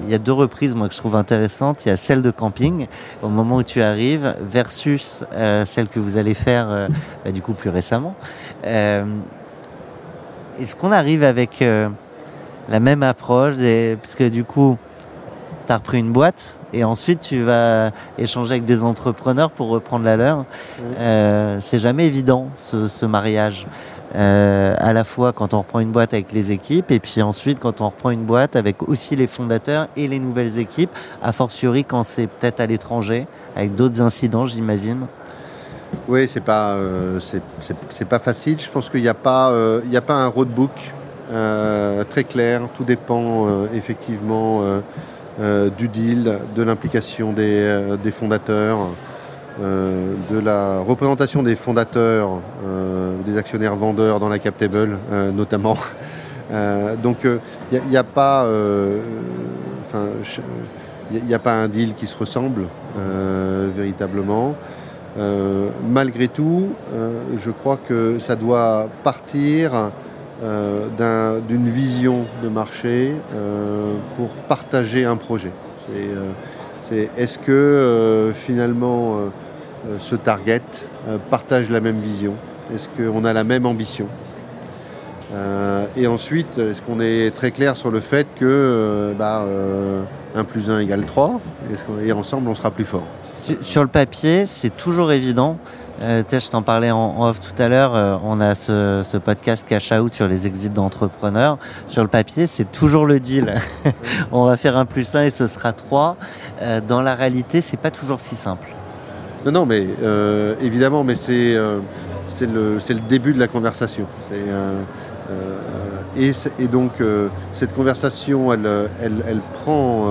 il y a deux reprises moi que je trouve intéressantes. Il y a celle de camping au moment où tu arrives versus euh, celle que vous allez faire euh, bah, du coup plus récemment. Est-ce qu'on arrive avec la même approche, des, parce que du coup, tu as repris une boîte et ensuite tu vas échanger avec des entrepreneurs pour reprendre la leur. Euh, c'est jamais évident ce, mariage. Euh, à la fois quand on reprend une boîte avec les équipes et puis ensuite quand on reprend une boîte avec aussi les fondateurs et les nouvelles équipes, a fortiori quand c'est peut-être à l'étranger, avec d'autres incidents j'imagine. Oui, c'est pas, euh, c'est- pas facile. Je pense qu'il n'y a, pas, euh, il y a pas un roadbook très clair. Tout dépend effectivement du deal, de l'implication des, euh, fondateurs, euh, de la représentation des fondateurs, euh, des actionnaires vendeurs dans la cap table euh, notamment. Euh, donc il n'y a, pas, euh, il n'y a pas un deal qui se ressemble euh, véritablement. Euh, malgré tout, euh, je crois que ça doit partir euh, d'un- d'une vision de marché euh, pour partager un projet. Euh, est-ce que finalement ce target partage la même vision? Est-ce qu'on a la même ambition? Et ensuite, est-ce qu'on est très clair sur le fait que euh, bah, 1 plus 1 égale 3 Est-ce qu'on- et ensemble on sera plus fort? Sur le papier, c'est toujours évident. Euh, je t'en parlais en, off tout à l'heure. euh, on a ce, podcast Cash Out sur les exits d'entrepreneurs. Sur le papier, c'est toujours le deal. on va faire un plus un et ce sera trois. Euh, dans la réalité, c'est pas toujours si simple. Non, non, mais euh, évidemment, mais c'est le, début de la conversation. Et, donc, cette conversation, elle prend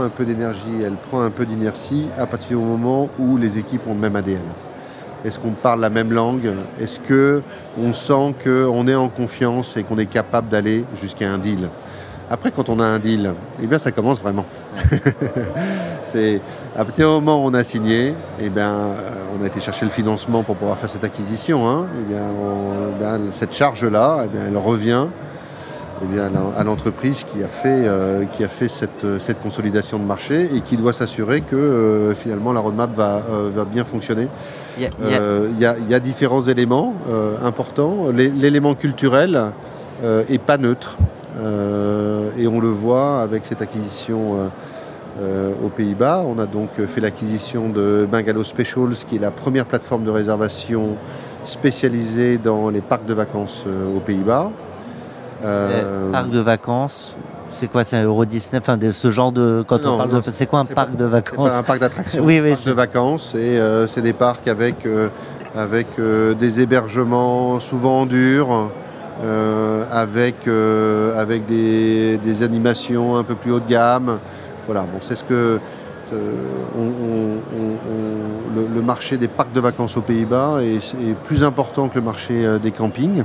un peu d'énergie, elle prend un peu d'inertie à partir du moment où les équipes ont le même ADN. Est-ce qu'on parle la même langue? Est-ce que on sent qu'on est en confiance et qu'on est capable d'aller jusqu'à un deal? Après, quand on a un deal, eh bien, ça commence vraiment. C'est à partir du moment où on a signé, eh bien, euh, on a été chercher le financement pour pouvoir faire cette acquisition. hein, eh bien, on- ben, cette charge-là, eh bien, elle revient eh bien, à l'en- à l'entreprise qui a fait, euh, euh, cette consolidation de marché et qui doit s'assurer que finalement la roadmap va bien fonctionner. Il Euh, Il y, a, il y a différents éléments euh, importants. L'é- L'élément culturel euh, est pas neutre. Euh, et on le voit avec cette acquisition euh, euh, aux Pays-Bas. On a donc fait l'acquisition de Bungalow Specials, qui est la première plateforme de réservation spécialisée dans les parcs de vacances euh, aux Pays-Bas. Euh, euh, parc de vacances. C'est quoi, c'est un Euro Disney, enfin de ce genre de. Quand Non, on parle non, de. C'est quoi un parc pas- de vacances pas un parc d'attractions, Oui, c'est un oui, parc de vacances et euh, c'est des parcs avec, euh, avec euh, des hébergements souvent en dur, avec, avec des, des animations un peu plus haut de gamme. Voilà, bon, c'est ce que on- on- on- on- le, le marché des parcs de vacances aux Pays-Bas est, est plus important que le marché des campings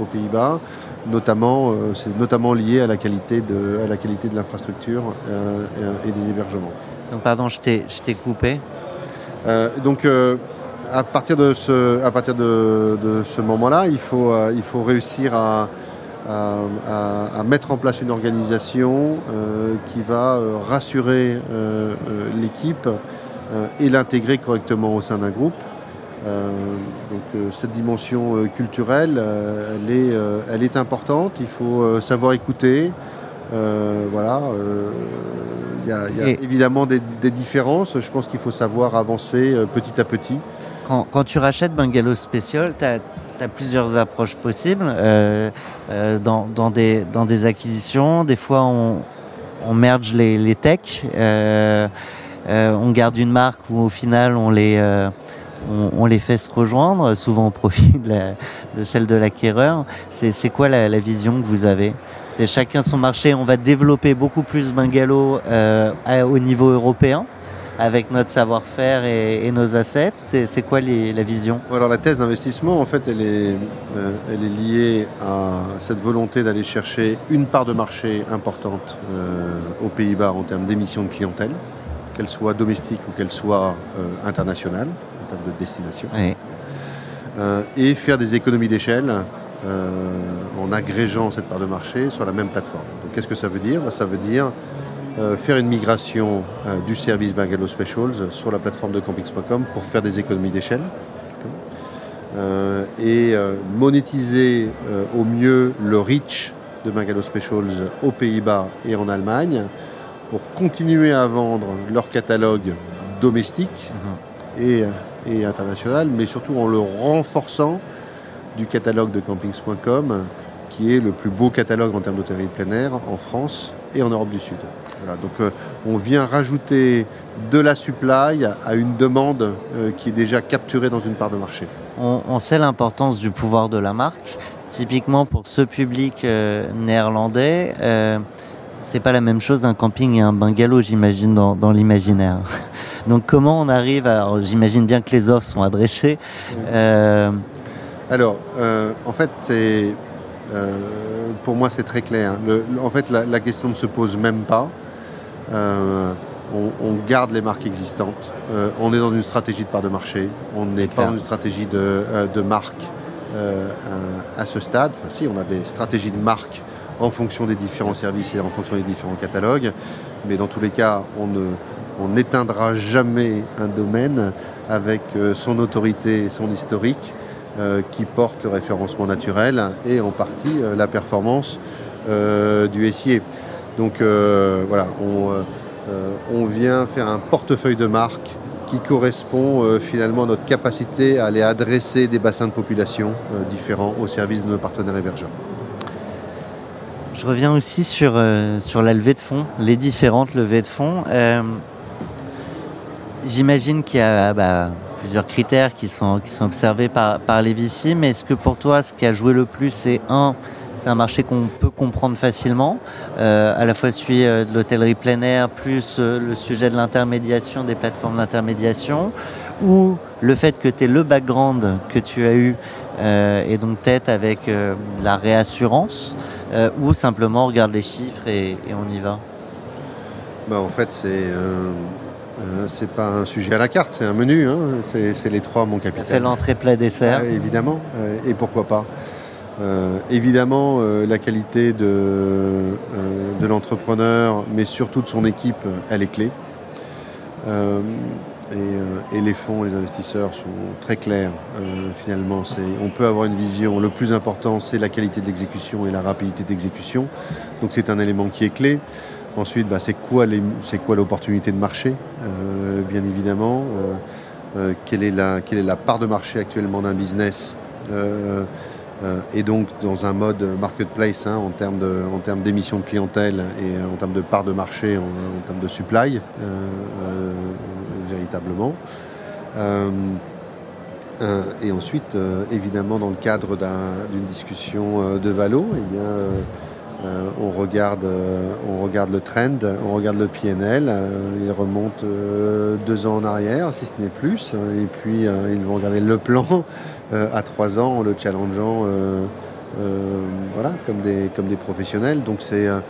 aux Pays-Bas. Notamment, euh, c'est notamment lié à la qualité de, à la qualité de l'infrastructure euh, et, et des hébergements. Donc, pardon, je t'ai coupé. Euh, donc, euh, à partir de ce, à partir de, de ce moment-là, il faut, euh, il faut réussir à, à- à- à mettre en place une organisation euh, qui va euh, rassurer euh, euh, l'équipe euh, et l'intégrer correctement au sein d'un groupe. Euh, donc euh, cette dimension euh, culturelle, elle, est, elle est importante. Il faut savoir écouter. Voilà. Il y a, y évidemment des, des différences. Je pense qu'il faut savoir avancer petit à petit. Quand, quand tu rachètes Bungalow Special, tu as, plusieurs approches possibles. Euh, euh, dans, dans des, dans des acquisitions, des fois, on, on merge les, les techs. Euh, on garde une marque où, au final, on les, on, les fait se rejoindre, souvent au profit de, celle de l'acquéreur. C'est quoi la, vision que vous avez? C'est chacun son marché. On va développer beaucoup plus Bungalow euh, au niveau européen avec notre savoir-faire et, nos assets C'est quoi la vision? Alors la thèse d'investissement, en fait, elle est, euh, elle est liée à cette volonté d'aller chercher une part de marché importante euh, aux Pays-Bas en termes d'émissions de clientèle, qu'elle soit domestique ou qu'elle soit internationale, termes de destination. Euh, et faire des économies d'échelle euh, en agrégeant cette part de marché sur la même plateforme. Donc qu'est-ce que ça veut dire? Ben, Ça veut dire euh, faire une migration du service Bungalow Specials sur la plateforme de campings.com pour faire des économies d'échelle et monétiser au mieux le reach de Bungalow Specials aux Pays-Bas et en Allemagne pour continuer à vendre leur catalogue domestique et, et international, mais surtout en le renforçant du catalogue de campings.com qui est le plus beau catalogue en termes d'hôtellerie plein air en France et en Europe du Sud. Voilà, donc euh, on vient rajouter de la supply à une demande euh, qui est déjà capturée dans une part de marché. On, sait l'importance du pouvoir de la marque. Typiquement pour ce public euh, néerlandais, c'est pas la même chose un camping et un bungalow, j'imagine, dans, dans l'imaginaire. Donc comment on arrive à... alors, J'imagine bien que les offres sont adressées. Euh, Alors, euh, en fait, c'est euh, pour moi c'est très clair. Le- en fait, la, la question ne se pose même pas. On, on garde les marques existantes. On est dans une stratégie de part de marché. On n'est pas clair. dans une stratégie de, de marque à, à ce stade. Enfin, si, on a des stratégies de marque en fonction des différents services et en fonction des différents catalogues. Mais dans tous les cas, on n'éteindra jamais un domaine avec euh, son autorité et son historique euh, qui porte le référencement naturel et en partie euh, la performance du SIA. Donc voilà, on, on vient faire un portefeuille de marques qui correspond finalement à notre capacité à aller adresser des bassins de population différents au service de nos partenaires hébergeurs. Je reviens aussi sur, euh, sur la levée de fonds, les différentes levées de fonds. Euh, J'imagine qu'il y a bah, plusieurs critères qui sont, qui sont observés par, par les VC, mais est-ce que pour toi, ce qui a joué le plus, c'est un, c'est un marché qu'on peut comprendre facilement, euh, à la fois celui de l'hôtellerie plein air, plus le sujet de l'intermédiation, des plateformes d'intermédiation, ou le fait que tu es le background que tu as eu, et donc tête avec la réassurance, euh, ou simplement on regarde les chiffres et, et on y va Bah, en fait, c'est euh, euh, c'est pas un sujet à la carte, c'est un menu. hein. C'est c'est les trois, mon capitaine. l'entrée plat dessert. Ah, évidemment, euh, et pourquoi pas. Euh, évidemment, la qualité de, de l'entrepreneur, mais surtout de son équipe, elle est clé. Euh, et, les fonds, les investisseurs sont très clairs. Euh, finalement, on peut avoir une vision. Le plus important, c'est la qualité d'exécution et la rapidité d'exécution. Donc, c'est un élément qui est clé. Ensuite, bah, c'est quoi, l'opportunité de marché, euh, bien évidemment. Quelle, est la, part de marché actuellement d'un business et donc dans un mode marketplace hein, en termes en termes d'émission de clientèle et euh, en termes de part de marché, en, termes de supply, euh, euh, véritablement. Euh, euh, et ensuite, euh, évidemment, dans le cadre d'un- d'une discussion euh, de valo, eh bien, euh, euh, on, regarde, euh, on regarde le trend, on regarde le PNL, euh, il remonte euh, deux ans en arrière, si ce n'est plus, euh, et puis euh, ils vont regarder le plan euh, à trois ans, en le challengeant euh, euh, voilà, comme, des, comme des professionnels. Donc c'est euh,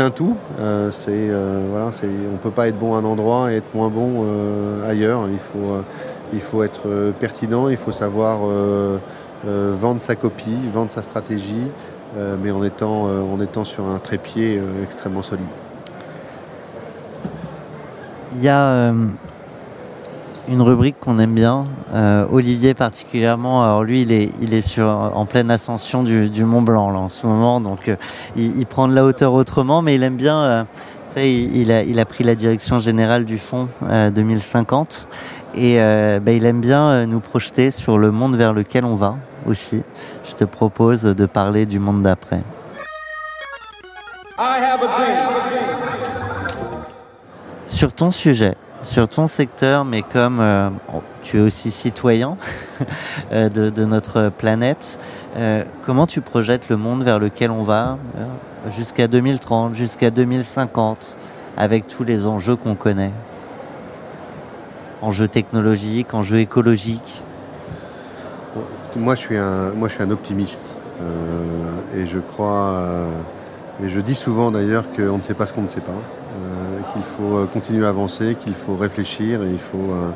un tout. Euh, c'est euh, voilà, peut pas être bon à un endroit et être moins bon euh, ailleurs. Il faut euh, il faut être euh, pertinent, il faut savoir euh, euh, vendre sa copie, vendre sa stratégie, euh, mais en étant euh, en étant sur un trépied euh, extrêmement solide. Il y a euh, une rubrique qu'on aime bien, euh, Olivier particulièrement. Alors lui, il est, il est sur, en pleine ascension du, du Mont Blanc là, en ce moment, donc euh, il, il prend de la hauteur autrement, mais il aime bien. euh, tu sais, il, il a, il a pris la direction générale du fonds euh, 2050 et euh, bah, il aime bien nous projeter sur le monde vers lequel on va aussi. Je te propose de parler du monde d'après. Sur ton sujet, sur ton secteur, mais comme euh, tu es aussi citoyen euh, de, notre planète, euh, comment tu projettes le monde vers lequel on va jusqu'à 2030, jusqu'à 2050, avec tous les enjeux qu'on connaît? Enjeux technologiques, enjeux écologiques? Moi, je suis un, moi, je suis un optimiste. Et je crois, et je dis souvent d'ailleurs qu'on ne sait pas ce qu'on ne sait pas, qu'il faut euh, continuer à avancer, qu'il faut réfléchir, il faut, euh,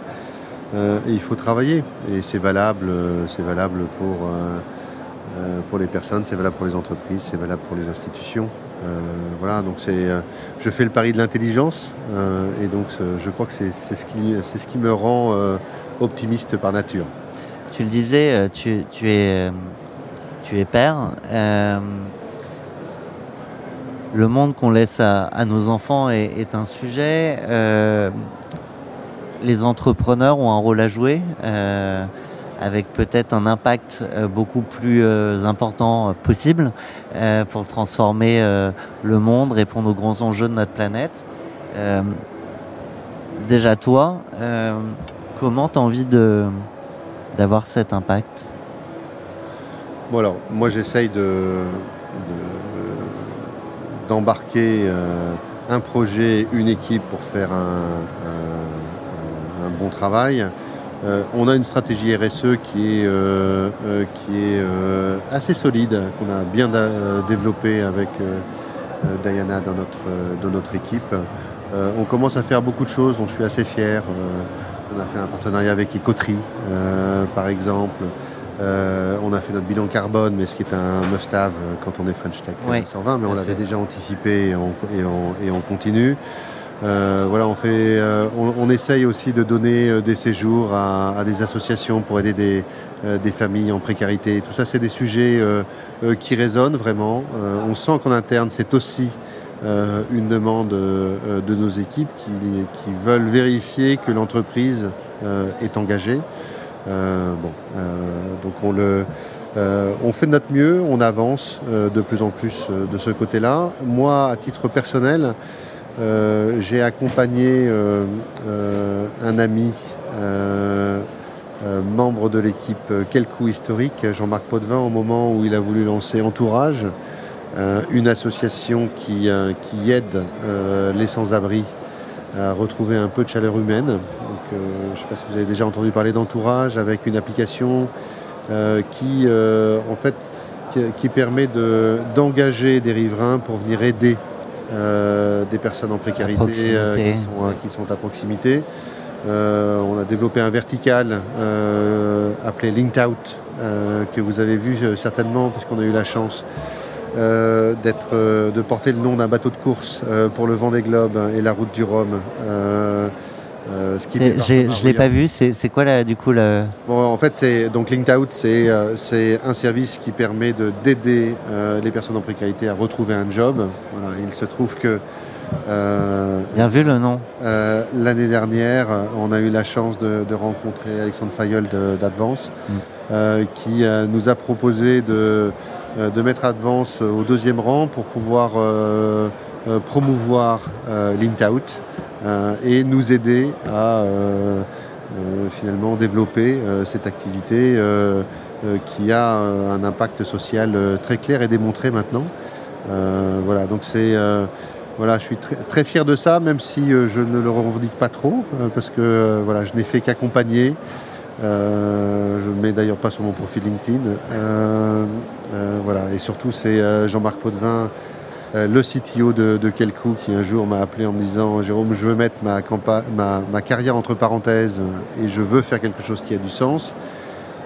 euh, il faut travailler. Et c'est valable, c'est valable pour, pour les personnes, c'est valable pour les entreprises, c'est valable pour les institutions. Voilà, donc c'est, je fais le pari de l'intelligence, et donc je crois que c'est, ce qui, ce qui me rend optimiste par nature. Tu le disais, tu, tu es, tu es père. Euh, le monde qu'on laisse à, nos enfants est, un sujet. Euh, les entrepreneurs ont un rôle à jouer. Euh, avec peut-être un impact beaucoup plus important possible pour transformer le monde, répondre aux grands enjeux de notre planète. déjà toi, comment tu as envie d'avoir cet impact? Moi j'essaye de, d'embarquer un projet, une équipe pour faire un, bon travail. Euh, on a une stratégie RSE qui est, euh, euh, qui est assez solide, qu'on a bien développée avec Diana dans notre, dans notre équipe. on commence à faire beaucoup de choses dont je suis assez fier. on a fait un partenariat avec Ecoterie, par exemple. On a fait notre bilan carbone, mais ce qui est un must-have quand on est French Tech 120, mais on l'avait déjà anticipé et on, et on continue. Euh, voilà, on, fait, euh, on, essaye aussi de donner euh, des séjours à, des associations pour aider des, des, familles en précarité. Tout ça, c'est des sujets qui résonnent vraiment. on sent qu'en interne, c'est aussi une demande de nos équipes qui, qui veulent vérifier que l'entreprise est engagée. Bon, donc on le, on fait de notre mieux, on avance de plus en plus de ce côté-là. Moi, à titre personnel, euh, j'ai accompagné euh, euh, un ami, membre de l'équipe Quelcou Historique, Jean-Marc Potvin, au moment où il a voulu lancer Entourage, une association qui, qui aide les sans-abri à retrouver un peu de chaleur humaine. Je ne sais pas si vous avez déjà entendu parler d'entourage avec une application qui, en fait, qui, permet d'engager des riverains pour venir aider euh, des personnes en précarité euh, qui, sont, euh, qui, sont, à proximité. on a développé un vertical appelé Linked Out, que vous avez vu certainement, puisqu'on a eu la chance d'être, de porter le nom d'un bateau de course pour le vent des globes et la route du Rhum. Euh, je ne l'ai pas vu, c'est quoi là, du coup le... bon, En fait, c'est donc Linked Out, c'est euh, un service qui permet d'aider euh, les personnes en précarité à retrouver un job. Voilà, il se trouve que... Bien vu le nom. L'année dernière, on a eu la chance de, rencontrer Alexandre Fayol d'Advance, mm. qui nous a proposé de, de mettre Advance au deuxième rang pour pouvoir promouvoir Linked Out. Euh, et nous aider à euh, euh, finalement développer cette activité qui a un impact social très clair et démontré maintenant. voilà, donc c'est voilà, je suis très, fier de ça, même si je ne le revendique pas trop, parce que voilà, je n'ai fait qu'accompagner. je ne mets d'ailleurs pas sur mon profil LinkedIn. voilà, et surtout c'est Jean-Marc Potvin euh, le CTO de, de qui un jour m'a appelé en me disant Jérôme, je veux mettre ma, carrière entre parenthèses et je veux faire quelque chose qui a du sens.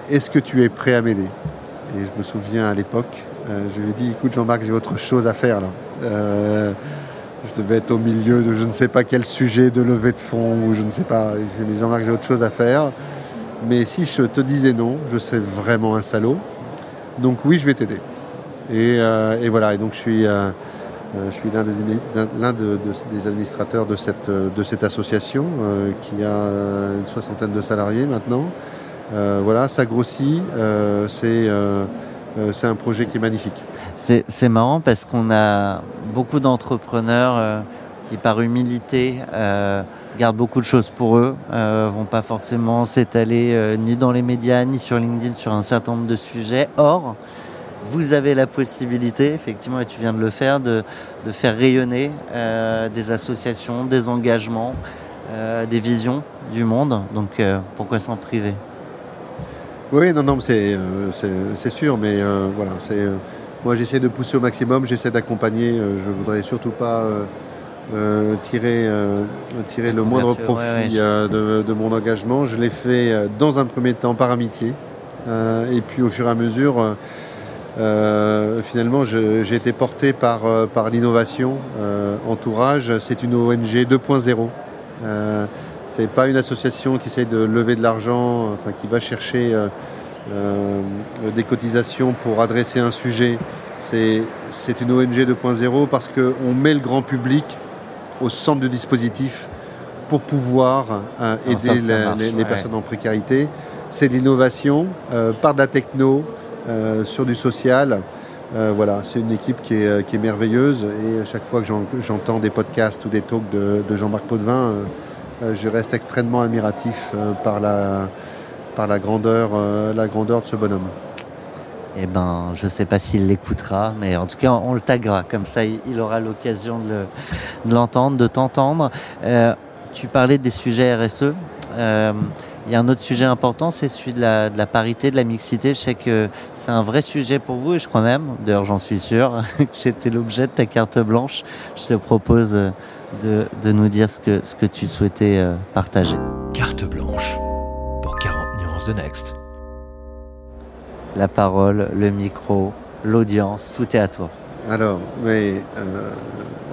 Est-ce que tu es prêt à m'aider? Et je me souviens à l'époque, euh, je lui ai dit écoute Jean-Marc, j'ai autre chose à faire là. Euh, je devais être au milieu de je ne sais pas quel sujet de levée de fonds ou je ne sais pas. Je dit Jean-Marc, j'ai autre chose à faire. Mais si je te disais non, je serais vraiment un salaud. Donc oui, je vais t'aider. Et, et, voilà, et donc je suis, je suis l'un des, administrateurs de cette, cette association euh, qui a une soixantaine de salariés maintenant. Euh, voilà, ça grossit. c'est un projet qui est magnifique. C'est marrant parce qu'on a beaucoup d'entrepreneurs qui, par humilité, gardent beaucoup de choses pour eux, euh, vont pas forcément s'étaler ni dans les médias ni sur LinkedIn sur un certain nombre de sujets. Or, vous avez la possibilité, effectivement, et tu viens de le faire, de, faire rayonner euh, des associations, des engagements, euh, des visions du monde. Donc euh, pourquoi s'en priver? Oui, non, non, c'est sûr, mais voilà, c'est moi j'essaie de pousser au maximum, j'essaie d'accompagner, je voudrais surtout pas tirer, tirer le moindre profit de, de, mon engagement. Je l'ai fait dans un premier temps par amitié, et puis au fur et à mesure euh, finalement, j'ai été porté par, euh, par l'innovation. Euh, Entourage, c'est une ONG 2.0. c'est pas une association qui essaie de lever de l'argent, enfin qui va chercher des cotisations pour adresser un sujet. C'est une ONG 2.0 parce qu'on met le grand public au centre du dispositif pour pouvoir aider les, personnes en précarité. c'est de l'innovation par de la techno sur du social. voilà, c'est une équipe qui est, merveilleuse et à chaque fois que j'entends des podcasts ou des talks de, Jean-Marc Potvin, je reste extrêmement admiratif par la, grandeur, de ce bonhomme. Eh ben, je ne sais pas s'il l'écoutera, mais en tout cas, on le taguera. Comme ça, il aura l'occasion de l'entendre, de t'entendre. Euh, tu parlais des sujets RSE. Euh, il y a un autre sujet important, c'est celui de la, parité, de la mixité. Je sais que c'est un vrai sujet pour vous et je crois même, d'ailleurs j'en suis sûr, que c'était l'objet de ta carte blanche. Je te propose de, de nous dire ce que, ce que tu souhaitais euh, partager. Carte blanche pour 40 nuances de Next la parole, le micro, l'audience, tout est à toi. Alors, mais, euh,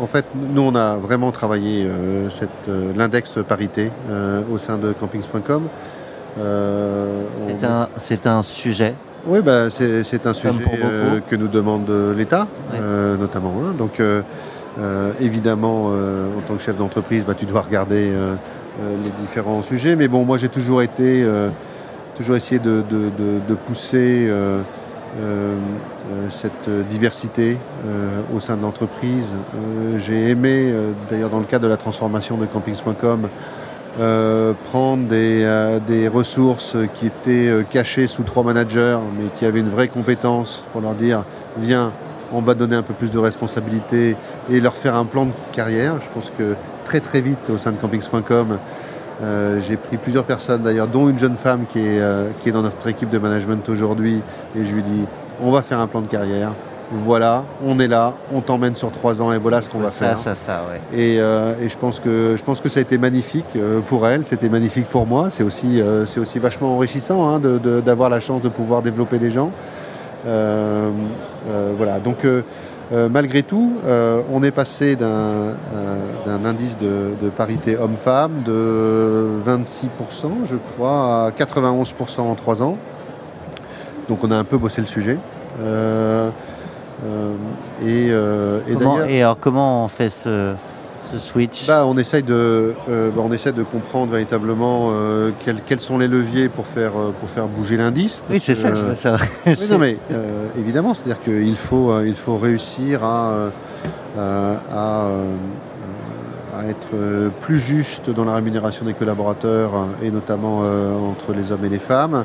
en fait, nous, on a vraiment travaillé euh, euh, l'index parité au sein de campings.com. c'est un, sujet Oui, bah, c'est un sujet que nous demande l'État, notamment. Hein. Donc, évidemment, en tant que chef d'entreprise, bah, tu dois regarder les différents sujets. Mais bon, moi, j'ai toujours été toujours essayer de, pousser euh, euh, euh, cette diversité au sein de l'entreprise. J'ai aimé, d'ailleurs dans le cadre de la transformation de campings.com, prendre des, ressources qui étaient cachées sous trois managers, mais qui avaient une vraie compétence pour leur dire viens, on va donner un peu plus de responsabilité et leur faire un plan de carrière. Je pense que très très vite au sein de campings.com, euh, j'ai pris plusieurs personnes d'ailleurs, dont une jeune femme euh, qui est dans notre équipe de management aujourd'hui. Et je lui dis, on va faire un plan de carrière. Voilà, on est là, on t'emmène sur trois ans et voilà ce qu'on va faire. Ça, ça, ouais. et, euh, et, je, pense que, je pense que ça a été magnifique pour elle, c'était magnifique pour moi. C'est aussi, c'est aussi vachement enrichissant hein, d'avoir la chance de pouvoir développer des gens. voilà, donc euh, malgré tout, euh, on est passé d'un euh, indice de, parité homme-femme de 26%, je crois, à 91% en 3 ans. Donc on a un peu bossé le sujet. et, et alors comment on fait ce, switch? Bah, on, essaye de, euh, bah, on essaie de comprendre véritablement euh, quels, sont les leviers pour faire, euh, pour faire bouger l'indice. Oui, c'est ça que je veux savoir. oui, non, mais évidemment, c'est-à-dire qu'il faut, il faut réussir à, à, être plus juste dans la rémunération des collaborateurs et notamment entre les hommes et les femmes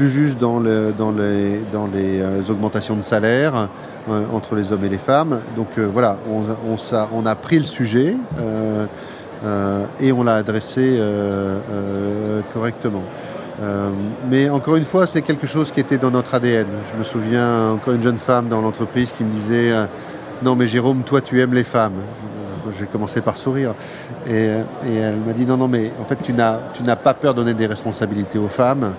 plus juste dans, le, dans les, les augmentations de salaire, euh, entre les hommes et les femmes. Donc euh, voilà, on, a pris le sujet euh, et on l'a adressé correctement. mais encore une fois, c'est quelque chose qui était dans notre ADN. Je me souviens encore une jeune femme dans l'entreprise qui me disait Non, mais Jérôme, toi, tu aimes les femmes. J'ai commencé par sourire. Et, et elle m'a dit Non, non, mais en fait, tu n'as pas peur de donner des responsabilités aux femmes.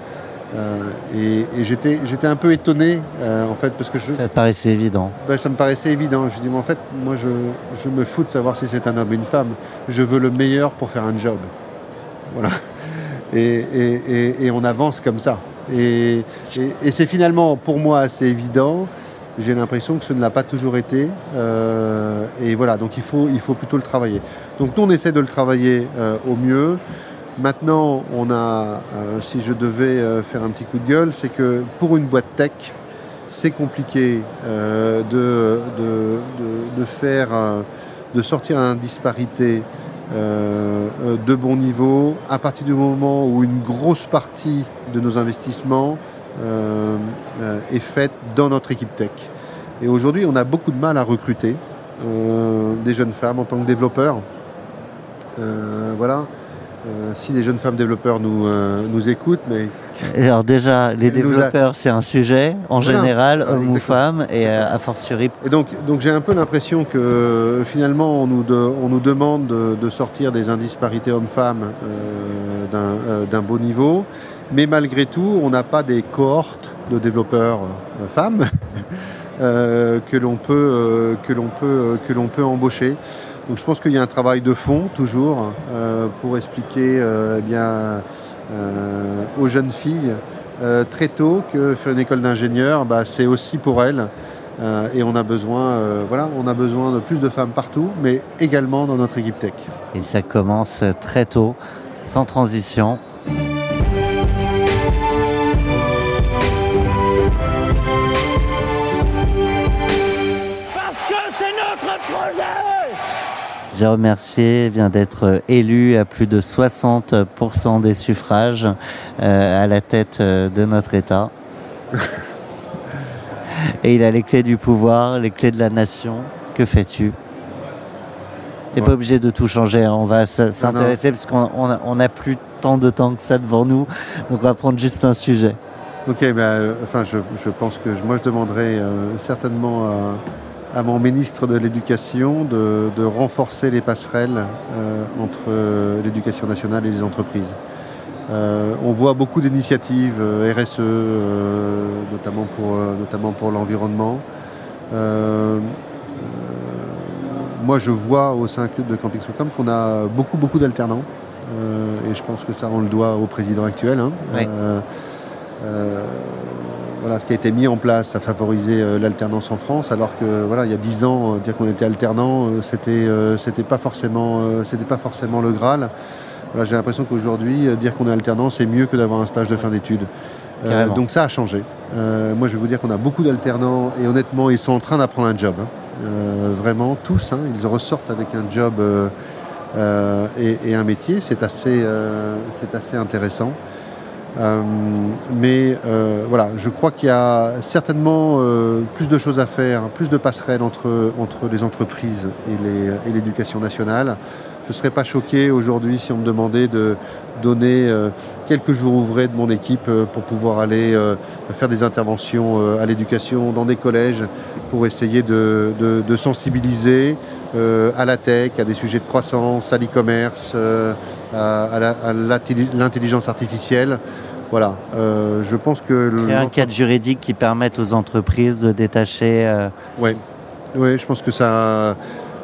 Euh, et, j'étais, j'étais un peu étonné, euh, en fait, parce que je, ça te paraissait évident. Ben, ça me paraissait évident. Je dis, mais en fait, moi, je, je me fous de savoir si c'est un homme ou une femme. Je veux le meilleur pour faire un job. Voilà. Et, et, et on avance comme ça. Et, c'est finalement, pour moi, assez évident. J'ai l'impression que ce ne l'a pas toujours été. Euh, et voilà, donc il faut, il faut plutôt le travailler. Donc nous, on essaie de le travailler au mieux. Maintenant, on a, euh, si je devais euh, faire un petit coup de gueule, c'est que pour une boîte tech, c'est compliqué euh, de, faire, de sortir un disparité de bon niveau à partir du moment où une grosse partie de nos investissements est faite dans notre équipe tech. Et aujourd'hui, on a beaucoup de mal à recruter des jeunes femmes en tant que développeurs. voilà. Euh, si les jeunes femmes développeurs nous, euh, nous écoutent, mais... Alors déjà, les développeurs, c'est un sujet, en général, hommes ou femmes, et euh, a fortiori... Et donc, donc j'ai un peu l'impression que finalement, on nous, on nous demande de, sortir des indisparités hommes-femmes d'un beau niveau, mais malgré tout, on n'a pas des cohortes de développeurs femmes que l'on peut, que l'on peut, que l'on peut embaucher. Donc je pense qu'il y a un travail de fond toujours euh, pour expliquer euh, eh bien, euh, aux jeunes filles très tôt que faire une école d'ingénieur, bah, c'est aussi pour elles. et on a besoin, voilà, on a besoin de plus de femmes partout, mais également dans notre équipe tech. Et ça commence très tôt, sans transition. J'ai remercié vient d'être élu à plus de 60% des suffrages euh, à la tête euh, de notre État. Et il a les clés du pouvoir, les clés de la nation. Que fais-tu? T'es Ouais. pas obligé de tout changer, hein. on va s'intéresser parce qu'on on a, on a plus tant de temps que ça devant nous, donc on va prendre juste un sujet. Ok, ben, euh, enfin, je, je pense que moi, je demanderai euh, certainement à, à mon ministre de l'Éducation de, de renforcer les passerelles euh, entre l'éducation nationale et les entreprises. Euh, on voit beaucoup d'initiatives euh, RSE, euh, notamment pour, notamment pour l'environnement. Moi, je vois au sein de Camping Swacom qu'on a beaucoup, beaucoup d'alternants. Et je pense que ça, on le doit au président actuel. hein. Oui. Euh, voilà, ce qui a été mis en place a favorisé euh, l'alternance en France, alors que voilà, il y a dix ans, euh, dire qu'on était alternant, euh, c'était c'était pas forcément c'était pas forcément le Graal. Voilà, j'ai l'impression qu'aujourd'hui, dire qu'on est alternant, c'est mieux que d'avoir un stage de fin d'études. Donc ça a changé. Moi, je vais vous dire qu'on a beaucoup d'alternants et honnêtement, ils sont en train d'apprendre un job. hein. Vraiment, tous, hein, ils ressortent avec un job et, et un métier. C'est assez, c'est assez intéressant. Euh, mais euh, voilà, je crois qu'il y a certainement euh, plus de choses à faire, plus de passerelles entre, entre les entreprises et l'éducation nationale. Je ne serais pas choqué aujourd'hui si on me demandait de donner euh, quelques jours ouvrés de mon équipe euh, pour pouvoir aller faire des interventions à l'éducation dans des collèges pour essayer de, de- de sensibiliser à la tech, à des sujets de croissance, à l'e-commerce, à, à l'intelligence artificielle. Voilà, Euh, je pense que... le- Créer un cadre juridique qui permette aux entreprises de détacher. euh, Oui, ouais, je pense que ça,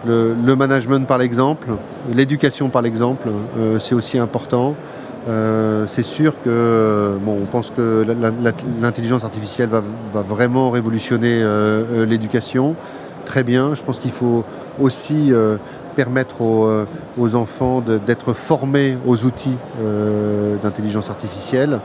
le, le management par l'exemple, l'éducation par l'exemple, euh, c'est aussi important. Euh, c'est sûr que bon, on pense que l'intelligence artificielle va, va vraiment révolutionner euh, euh, l'éducation. Très bien. Je pense qu'il faut aussi euh, permettre aux, euh, aux enfants d'être formés aux outils euh, d'intelligence artificielle.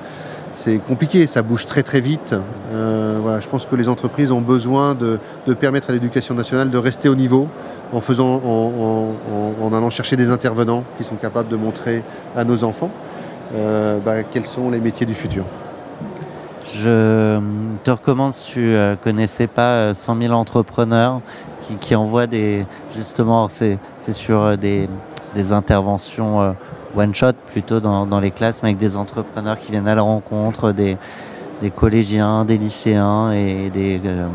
C'est compliqué, ça bouge très très vite. Euh, voilà, je pense que les entreprises ont besoin de, de permettre à l'éducation nationale de rester au niveau en, faisant, en, en- allant chercher des intervenants qui sont capables de montrer à nos enfants bah, quels sont les métiers du futur. Je te recommande, si tu ne connaissais pas euh, 100 000 entrepreneurs qui, qui envoient des. Justement, c'est c'est sur euh, des, des interventions euh, one-shot plutôt dans, dans les classes, mais avec des entrepreneurs qui viennent à la rencontre, des, des collégiens, des lycéens et des, euh,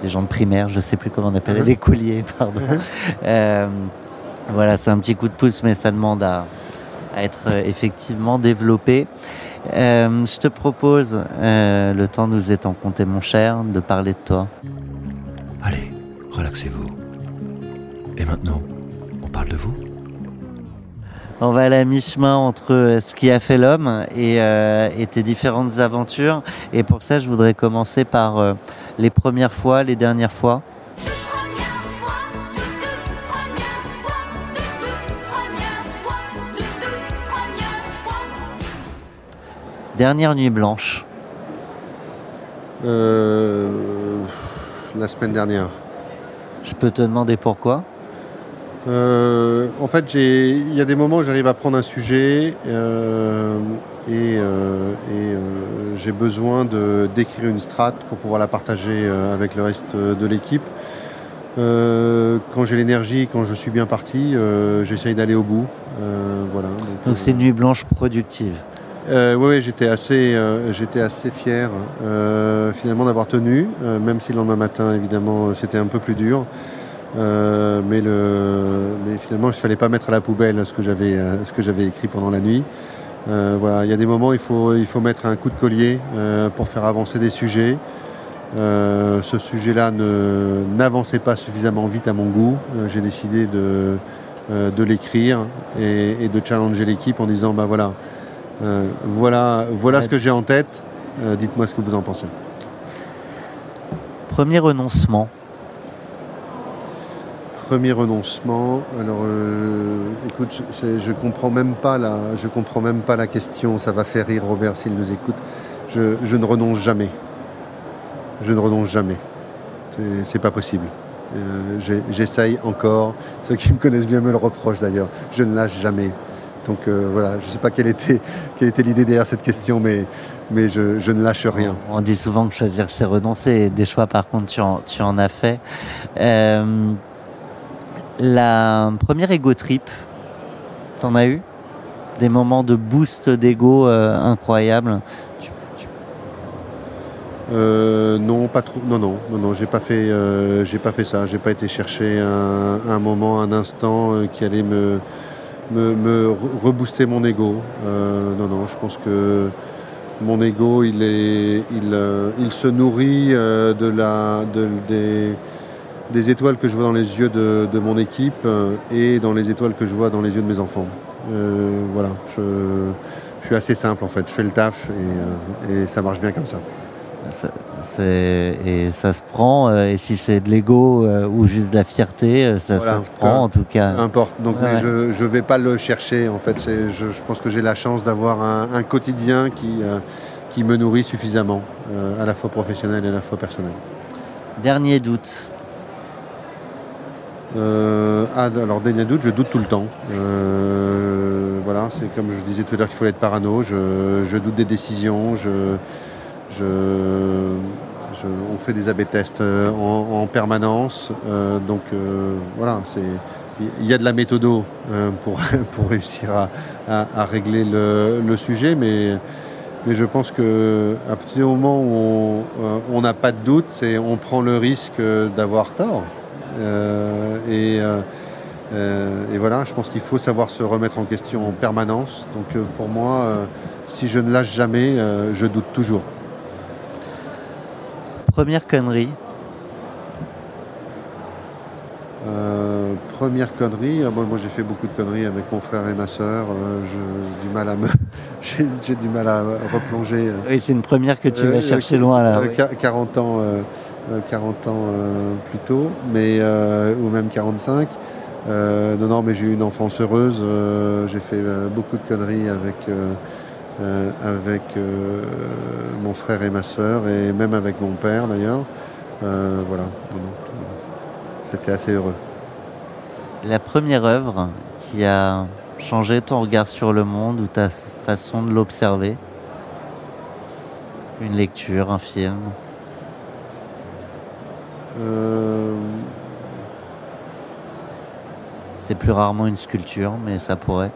des gens de primaire, je sais plus comment on appelle, Mhm. des couliers, pardon. Euh, voilà, c'est un petit coup de pouce, mais ça demande à, à être effectivement développé. Euh, je te propose, le temps nous étant compté mon cher, de parler de toi. Allez, relaxez-vous. Et maintenant, on parle de vous On va aller à mi-chemin entre euh, ce qui a fait l'homme et, euh, et tes différentes aventures. Et pour ça, je voudrais commencer par euh, les premières fois, les dernières fois. Dernière nuit blanche. Euh, la semaine dernière. Je peux te demander pourquoi Euh, en fait, il y a des moments où j'arrive à prendre un sujet euh, et, euh, et, j'ai besoin de d'écrire une strate pour pouvoir la partager avec le reste de l'équipe. Quand j'ai l'énergie, quand je suis bien parti, j'essaye d'aller au bout. Voilà. Donc c'est une nuit blanche productive. Euh, oui, oui, j'étais assez, euh, fier euh, finalement d'avoir tenu, même si le lendemain matin, évidemment, c'était un peu plus dur. Mais, le, mais finalement, il ne fallait pas mettre à la poubelle ce que j'avais, écrit pendant la nuit. Il y a des moments, il faut, il faut mettre un coup de collier pour faire avancer des sujets. Ce sujet-là n'avançait pas suffisamment vite à mon goût. J'ai décidé de, de l'écrire et, et de challenger l'équipe en disant, bah voilà. Euh, voilà, voilà Ouais. ce que j'ai en tête. Euh, Dites-moi ce que vous en pensez. Premier renoncement. Premier renoncement. Alors, euh, écoute, je, je comprends même pas la, je comprends même pas la question. Ça va faire rire Robert s'il nous écoute. Je, je ne renonce jamais. Je ne renonce jamais. C'est- pas possible. Euh, J'essaye encore. Ceux qui me connaissent bien me le reprochent d'ailleurs. Je ne lâche jamais. Donc euh, voilà, je ne sais pas quelle était, quelle était l'idée derrière cette question, mais, mais je, je ne lâche rien. On dit souvent que choisir c'est renoncer des choix par contre tu en, tu en as fait. Euh, la première ego trip, t'en as eu? Des moments de boost d'ego euh, incroyables? Tu- tu- Euh, non, pas trop. Non, non, non, non. J'ai pas fait, j'ai pas fait ça. J'ai pas été chercher un, un moment, un instant qui allait me me, me re- rebooster mon ego. Euh, non, non. Je pense que mon ego, il est, il, euh, il se nourrit euh, de la, de, des, des étoiles que je vois dans les yeux de, de mon équipe et dans les étoiles que je vois dans les yeux de mes enfants. Voilà. Je, je suis assez simple en fait. Je fais le taf et, et ça marche bien comme ça. Ça- et ça se prend, euh, et si c'est de l'ego euh, ou juste de la fierté, euh, ça, Voilà. ça se prend en tout cas. Importe. Donc, Ouais, mais je je vais pas le chercher. En fait, je, je pense que j'ai la chance d'avoir un, un quotidien qui euh, qui me nourrit suffisamment, euh, à la fois professionnel et à la fois personnel. Dernier doute. Euh, ah, alors dernier doute, je doute tout le temps. Euh, voilà, c'est comme je disais tout à l'heure qu'il faut être parano. Je, je doute des décisions. Je, on fait des AB tests euh, en, en permanence. Euh, donc euh, voilà, il y a de la méthodo pour, réussir à, régler le, sujet, mais, je pense que à partir du moment où on- n'a pas de doute, on prend le risque d'avoir tort. Et, voilà, je pense qu'il faut savoir se remettre en question en permanence. Donc pour moi, si je ne lâche jamais, je doute toujours. Première connerie. Euh, première connerie, ah, moi, moi, j'ai fait beaucoup de conneries avec mon frère et ma sœur. euh, je- du mal à me, j'ai, j'ai du mal à replonger. euh, Oui, c'est une première que tu Euh, vas euh, chercher loin là. euh, oui. qua- 40 ans, euh, euh, 40 ans euh, plus tôt, mais, euh, ou même 45. Euh, non, non, mais j'ai eu une enfance heureuse. euh, j'ai fait euh, beaucoup de conneries avec, euh, avec euh, mon frère et ma sœur, et même avec mon père d'ailleurs. Euh, voilà, c'était assez heureux. La première œuvre qui a changé ton regard sur le monde ou ta façon de l'observer? Une lecture, un film? C'est plus rarement une sculpture, mais ça pourrait.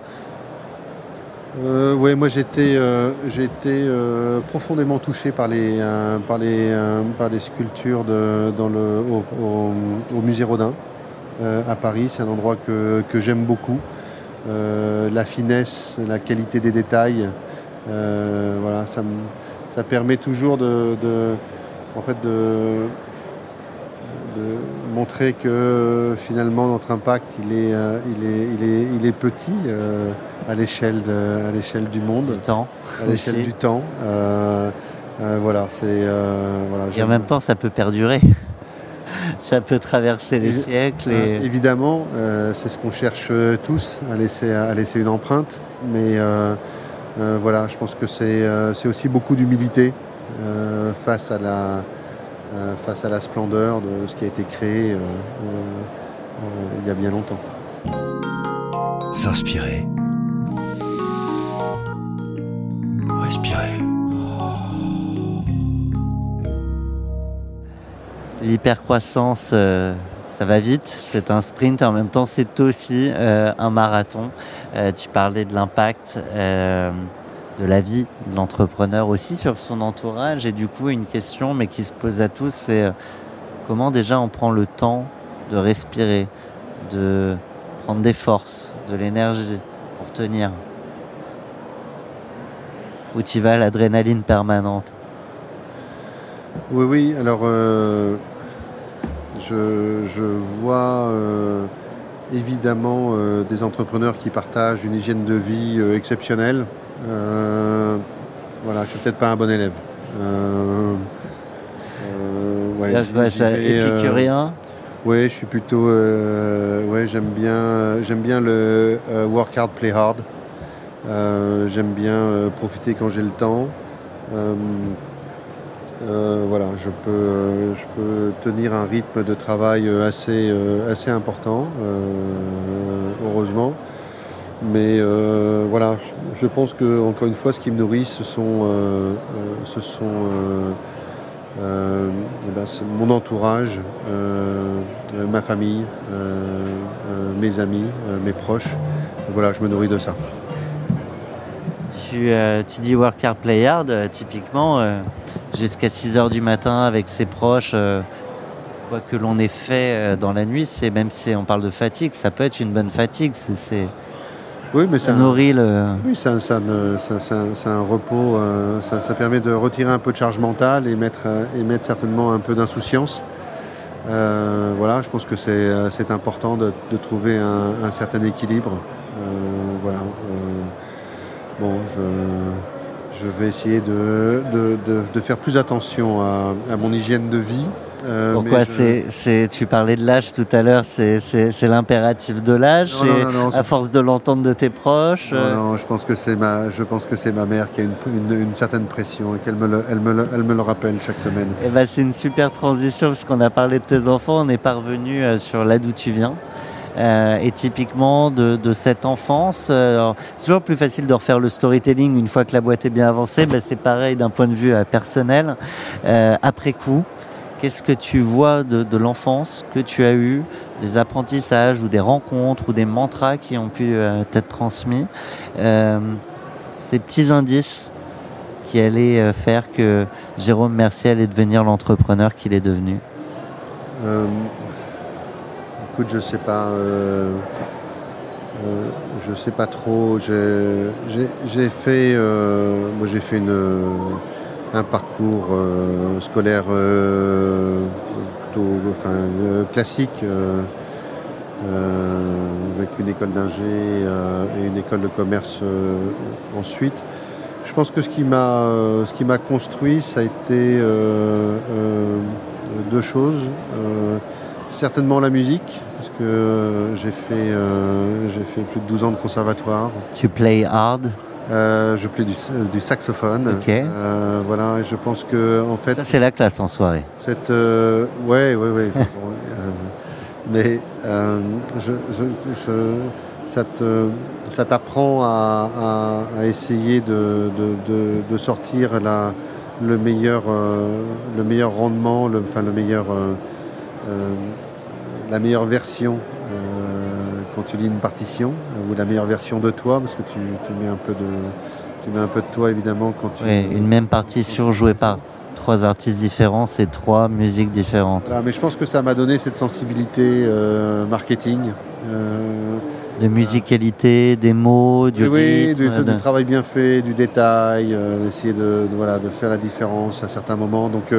Euh, ouais, moi j'étais euh, j'ai été, euh, profondément touché par les, euh, par les, par les sculptures dans le, au, musée Rodin à Paris. C'est un endroit que, que j'aime beaucoup. La finesse, la qualité des détails, voilà, ça, ça permet toujours de, de- en fait de, de montrer que finalement notre impact il est, il est, il est, il est petit à l'échelle de- à l'échelle du monde Du temps. à l'échelle du temps. Euh, euh, voilà, c'est euh, voilà. Et en même temps, ça peut perdurer. ça peut traverser les Et- siècles. euh, Et... évidemment, euh, c'est ce qu'on cherche tous, à laisser à laisser une empreinte. Mais euh, euh, voilà, je pense que c'est euh, c'est aussi beaucoup d'humilité euh, face à la euh, face à la splendeur de ce qui a été créé euh, euh, euh, il y a bien longtemps. S'inspirer. L'hypercroissance, euh, ça va vite, c'est un sprint en même temps c'est aussi euh, un marathon. Euh, tu parlais de l'impact de la vie de l'entrepreneur aussi sur son entourage et du coup une question mais qui se pose à tous c'est comment déjà on prend le temps de respirer, de prendre des forces, de l'énergie pour tenir? Où tu vas l'adrénaline permanente Oui, oui. Alors, euh, je, je vois euh, évidemment euh, des entrepreneurs qui partagent une hygiène de vie exceptionnelle. Voilà, je suis peut-être pas un bon élève. Ouais, Là, ça euh, épicurien. oui, je suis plutôt. euh, ouais, j'aime bien, j'aime bien le euh, work hard, play hard. Euh, j'aime bien euh, profiter quand j'ai le temps. Euh, voilà, je peux, je peux tenir un rythme de travail assez, assez important, heureusement. Mais voilà, je- pense que encore une fois, ce qui me nourrit, ce sont, ce sont eh ben, mon entourage, ma famille, mes amis, mes proches. Voilà, je me nourris de ça. Tu, euh, tu dis work hard, play hard, euh, typiquement, euh, jusqu'à 6 heures du matin avec ses proches, quoi que l'on ait fait dans la nuit, c'est même si on parle de fatigue, ça peut être une bonne fatigue, c'est, Oui, mais ça nourrit le... Oui, ça, ça, ne- ça- ça- c'est un repos, ça, permet de retirer un peu de charge mentale et mettre, et mettre certainement un peu d'insouciance. Voilà, je pense que c'est, important de, de trouver un, un certain équilibre. Euh, bon, je, je vais essayer de, de, de- de faire plus attention à, à mon hygiène de vie. Euh, Pourquoi je- c'est, tu parlais de l'âge tout à l'heure, c'est, l'impératif de l'âge, Non, non, c'est non, non, à force de l'entendre de tes proches. Non, euh, non, je pense que c'est ma, je pense que c'est ma mère qui a une, une- une certaine pression et qu'elle me le, elle me le, elle me le rappelle chaque semaine. Eh ben, c'est une super transition parce qu'on a parlé de tes enfants, on est parvenu euh, sur là d'où tu viens. Euh, et typiquement de, de cette enfance, euh, alors, toujours plus facile de refaire le storytelling une fois que la boîte est bien avancée. Ben, c'est pareil d'un point de vue euh, personnel. Euh, après coup, qu'est-ce que tu vois de, de l'enfance que tu as eu, des apprentissages ou des rencontres ou des mantras qui ont pu euh, t'être transmis, ces petits indices qui allaient faire que Jérôme Mercier allait devenir l'entrepreneur qu'il est devenu? Écoute, je sais pas. euh, euh, je sais pas trop. J'ai- fait, euh, moi j'ai fait un parcours scolaire plutôt, enfin classique. avec une école d'ingé et une école de commerce ensuite. Je pense que ce qui m'a ce qui m'a construit, ça a été deux choses. Certainement la musique, parce que euh, j'ai fait euh, j'ai fait plus de 12 ans de conservatoire. Tu play hard? Euh, je plais du, du saxophone. Ok. Euh, voilà, et je pense que en fait Ça, c'est la classe en soirée. cette, euh, ouais, ouais, ouais. Mais je, je- je- ça te- ça t'apprend à, à- à essayer de, de- de- de sortir la, le meilleur, le meilleur rendement, le, enfin le meilleur, la meilleure version euh, quand tu lis une partition euh, ou la meilleure version de toi, parce que tu, tu mets un peu de, tu mets un peu de toi évidemment quand tu. Oui, une même partition jouée par trois artistes différents, c'est trois musiques différentes. Voilà, mais je pense que ça m'a donné cette sensibilité euh, marketing. euh, De musicalité, des mots, du oui, rythme. du, de- du travail bien fait, du détail, euh, d'essayer de, de- voilà, de faire la différence à certains moments. Donc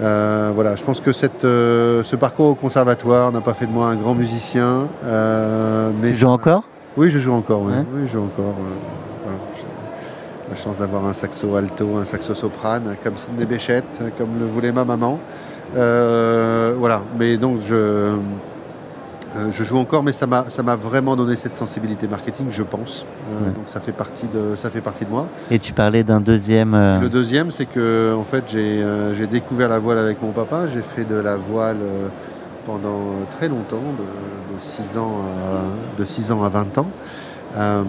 euh, voilà, je pense que cette, euh, ce parcours au conservatoire n'a pas fait de moi un grand musicien. euh, mais Tu joues encore? Oui, je joue encore. Oui, je joue encore. voilà. J'ai la chance d'avoir un saxo alto, un saxo soprane, comme Sidney Béchette, comme le voulait ma maman. Voilà, mais donc je, euh, je joue encore, mais ça m'a vraiment donné cette sensibilité marketing, je pense. Euh, Ouais. Donc ça fait partie de ça fait partie de moi. Et tu parlais d'un deuxième. euh, Le deuxième, c'est que en fait j'ai découvert la voile avec mon papa. J'ai fait de la voile pendant très longtemps, de, de 6 ans à, de 6 ans à 20 ans. Euh,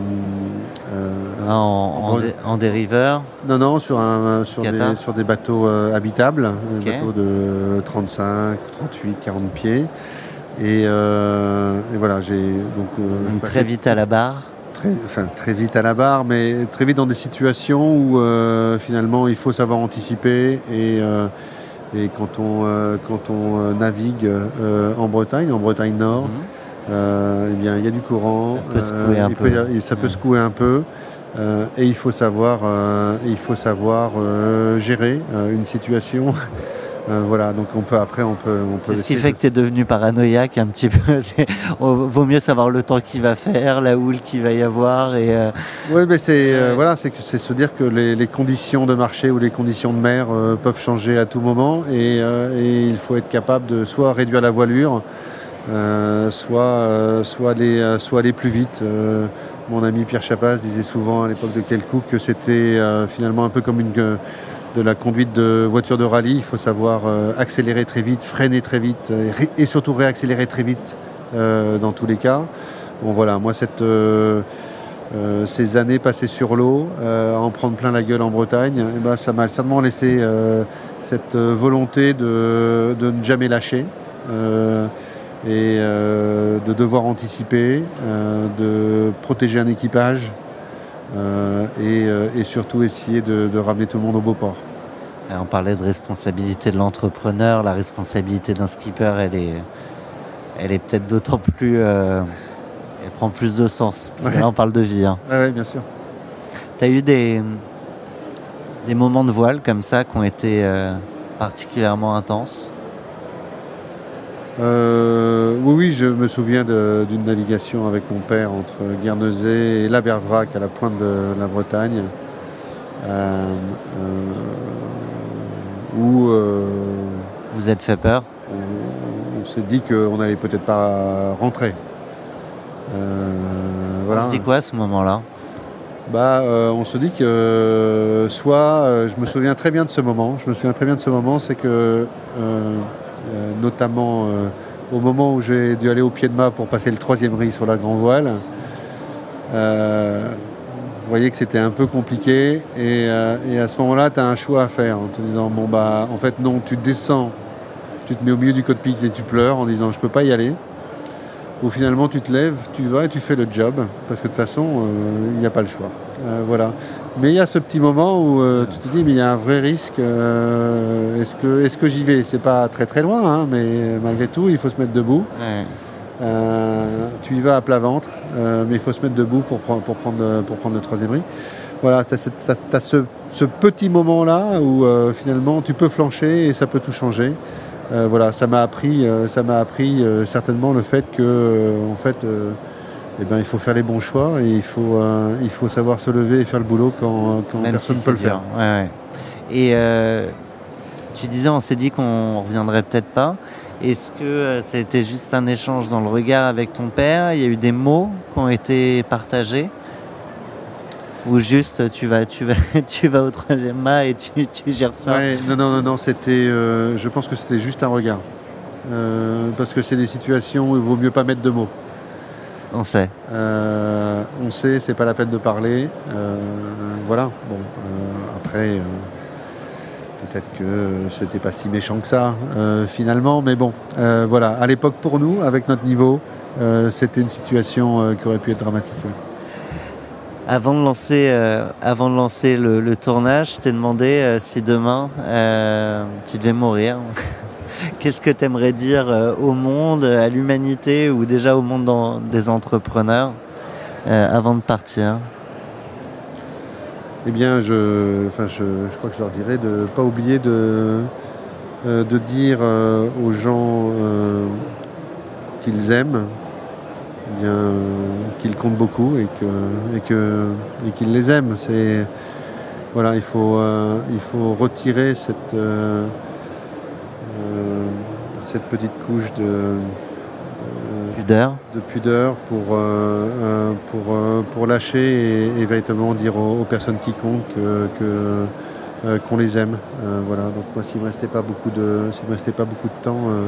euh, hein, en, en, en- dé- en dériveur. non, non, sur, un, sur, des, sur des bateaux euh, habitables, Ok. des bateaux de 35, 38, 40 pieds. Et, euh, et voilà, j'ai donc euh, Donc, très vite à la barre. très, enfin, très vite à la barre, mais très vite dans des situations où euh, finalement il faut savoir anticiper et et quand on quand on navigue en Bretagne, en Bretagne Nord, Mhm. eh bien, il y a du courant. Ça peut secouer un peu. y a- ça peut secouer un peu. euh, et il faut savoir, euh, il faut savoir euh, gérer une situation. Euh, voilà, donc on peut après, on peut, on peut. C'est ce qui fait de- que tu es devenu paranoïaque un petit peu. Vaut mieux savoir le temps qu'il va faire, la houle qu'il va y avoir. Et, euh, Oui, mais c'est euh, voilà, c'est se dire que les, les conditions de marché ou les conditions de mer peuvent changer à tout moment et, et il faut être capable de soit réduire la voilure, soit soit aller soit aller plus vite. Mon ami Pierre Chapas disait souvent à l'époque de Kelcook que c'était finalement un peu comme une de la conduite de voiture de rallye. Il faut savoir euh, accélérer très vite, freiner très vite euh, et, surtout réaccélérer très vite euh, dans tous les cas. Bon voilà, moi ces années passées sur l'eau, en prendre plein la gueule en Bretagne, eh ben, ça m'a certainement laissé cette volonté de, ne jamais lâcher. et de devoir anticiper, de protéger un équipage et, euh, et surtout essayer de, de ramener tout le monde au beau port. Et On parlait de responsabilité de l'entrepreneur, la responsabilité d'un skipper, elle est, elle est peut-être d'autant plus, euh, elle prend plus de sens. Parce que Ouais. là, on parle de vie. Hein. Oui, bien sûr. Tu as eu des, des moments de voile comme ça qui ont été euh, particulièrement intenses? Euh, oui, oui, je me souviens d'une navigation avec mon père entre Guernesey et la Bervrac à la pointe de la Bretagne, euh, euh, où Vous êtes fait peur on, on s'est dit qu'on n'allait peut-être pas rentrer. Voilà. On se dit quoi à ce moment-là Bah, on se dit que soit, je me souviens très bien de ce moment, je me souviens très bien de ce moment, c'est que notamment euh, au moment où j'ai dû aller au pied de mât pour passer le troisième riz sur la grand voile, euh, vous voyez que c'était un peu compliqué et, euh, à ce moment-là, tu as un choix à faire en te disant, bon bah en fait non, tu descends, tu te mets au milieu du cockpit et tu pleures en disant, je peux pas y aller. Ou finalement tu te lèves, tu vas et tu fais le job, parce que de toute façon, euh, il n'y a pas le choix. Euh, voilà. Mais il y a ce petit moment où euh, tu te dis, mais il y a un vrai risque. euh, est-ce que, est-ce que j'y vais? C'est pas très très loin, hein, mais malgré tout, il faut se mettre debout. Ouais. Tu y vas à plat ventre, mais il faut se mettre debout pour prendre, pour prendre, pour prendre le troisième riz. Voilà, tu as, ce, ce petit moment-là où finalement tu peux flancher et ça peut tout changer. Voilà, ça m'a appris, ça m'a appris certainement le fait que, en fait, eh ben, il faut faire les bons choix et il faut, euh, il faut savoir se lever et faire le boulot quand, quand personne si peut le faire. dur. Ouais, ouais. Et euh, tu disais, on s'est dit qu'on reviendrait peut-être pas. Est-ce que euh, ça a été juste un échange dans le regard avec ton père? Il y a eu des mots qui ont été partagés? Ou juste tu vas, tu vas, tu vas au troisième mât et tu, tu gères ça? Ouais, non, non, non, non, c'était. euh, je pense que c'était juste un regard. Parce que c'est des situations où il vaut mieux pas mettre de mots. On sait. Euh, on sait, c'est pas la peine de parler. Euh, voilà. Bon, euh, après, peut-être que c'était pas si méchant que ça finalement, mais bon, voilà. À l'époque, pour nous, avec notre niveau, c'était une situation qui aurait pu être dramatique. ouais. Avant de lancer, avant de lancer le, le tournage, je t'ai demandé si demain tu devais mourir. Qu'est-ce que tu aimerais dire euh, au monde, à l'humanité ou déjà au monde des entrepreneurs euh, avant de partir? Eh bien, je, je, crois que je leur dirais de ne pas oublier de, euh, de dire aux gens qu'ils aiment, eh qu'ils comptent beaucoup et et que et qu'ils les aiment. Voilà, il faut il faut retirer cette cette petite couche de, de- Pudeur de pudeur pour, euh, euh, pour, euh, pour lâcher et, et véritablement dire aux, aux personnes qui comptent que, que, euh, qu'on les aime. Euh, voilà. Donc moi, s'il ne me restait pas beaucoup de, s'il me restait pas beaucoup de temps, euh,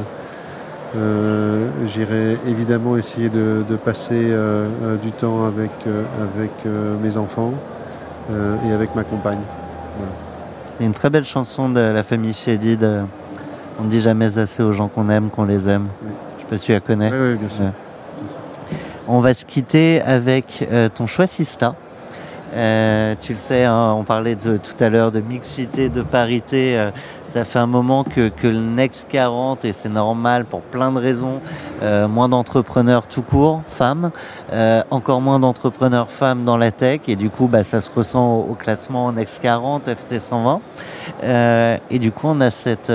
euh, j'irais évidemment essayer de, de passer euh, euh, du temps avec, euh, avec euh, mes enfants euh, et avec ma compagne. Une très belle chanson de la famille Chédid. On ne dit jamais assez aux gens qu'on aime, qu'on les aime. Oui. Je sais pas si tu la connais. Oui, oui, bien sûr. Ouais. On va se quitter avec euh, ton choix Sista. Euh, tu le sais, hein, on parlait de, tout à l'heure de mixité, de parité. euh, ça fait un moment que, que le Next 40, et c'est normal pour plein de raisons, euh, moins d'entrepreneurs tout court, femmes, encore moins d'entrepreneurs femmes dans la tech, et du coup, bah, ça se ressent au, au classement Next 40, FT 120. Euh, et du coup, on a cette,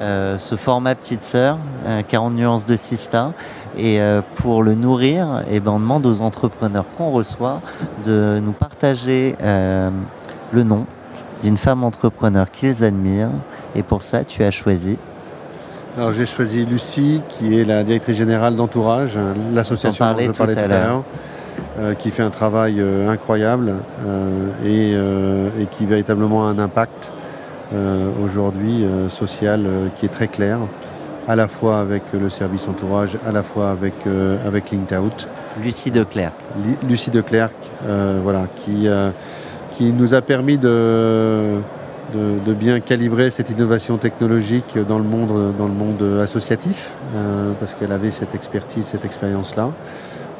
euh, euh, ce format petite sœur, euh, 40 nuances de Sista. Et euh, pour le nourrir, eh ben, on demande aux entrepreneurs qu'on reçoit de nous partager euh, le nom d'une femme entrepreneur qu'ils admirent. Et pour ça, tu as choisi. Alors j'ai choisi Lucie, qui est la directrice générale d'Entourage, euh, l'association dont je tout parlais tout à l'heure. euh, qui fait un travail euh, incroyable euh, et, euh, et qui véritablement a un impact euh, aujourd'hui euh, sociale euh, qui est très claire, à la fois avec le service entourage, à la fois avec, euh, avec LinkedOut. Lucie Declerc. Li- Lucie de Clercq, euh, voilà, qui, euh, qui nous a permis de, de, de bien calibrer cette innovation technologique dans le monde, dans le monde associatif, euh, parce qu'elle avait cette expertise, cette expérience-là.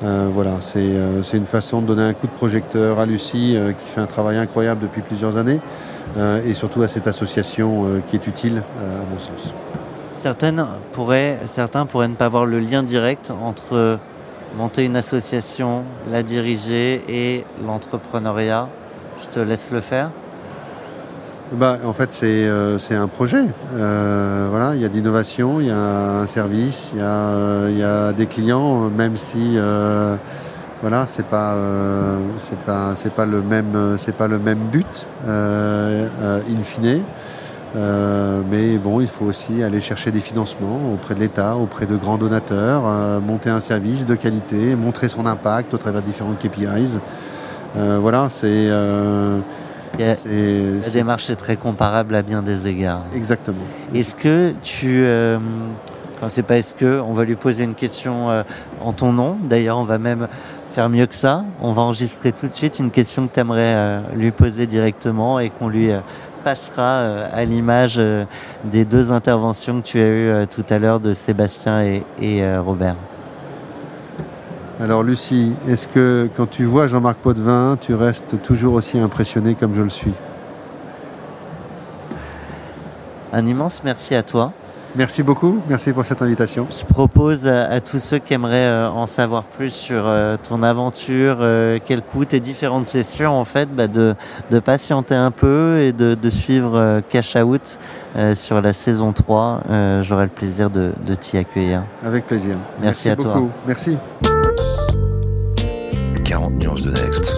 Euh, voilà, c'est euh, une façon de donner un coup de projecteur à Lucie, euh, qui fait un travail incroyable depuis plusieurs années, euh, et surtout à cette association euh, qui est utile, euh, à mon sens. Certaines pourraient, certains pourraient ne pas voir le lien direct entre monter une association, la diriger et l'entrepreneuriat. Je te laisse le faire. Bah, en fait, c'est euh, un projet. Euh, voilà, il y a d'innovation, il y a un service, il y a, euh, il y a des clients, même si euh, voilà, c'est pas euh, c'est pas c'est pas le même euh, c'est pas le même but euh, in fine. Euh, mais bon, il faut aussi aller chercher des financements auprès de l'État, auprès de grands donateurs, euh, monter un service de qualité, montrer son impact au travers de différents KPIs. Euh, voilà, c'est La démarche est très comparable à bien des égards. Exactement. Est-ce que tu... Enfin, c'est pas est-ce que... On va lui poser une question en ton nom? D'ailleurs, on va même faire mieux que ça. On va enregistrer tout de suite une question que tu aimerais lui poser directement et qu'on lui euh, passera euh, à l'image euh, des deux interventions que tu as eues euh, tout à l'heure de Sébastien et, et, euh, Robert. Alors Lucie, est-ce que quand tu vois Jean-Marc Potvin, tu restes toujours aussi impressionné comme je le suis? Un immense merci à toi. Merci beaucoup, merci pour cette invitation. Je propose à, à tous ceux qui aimeraient euh, en savoir plus sur euh, ton aventure, euh, quel coût tes différentes sessions, en fait, bah, de, de patienter un peu et de, de suivre euh, Cash Out euh, sur la saison 3. Euh, J'aurai le plaisir de, de t'y accueillir. Avec plaisir. Merci à toi. beaucoup. Merci. 40 nuances de Next.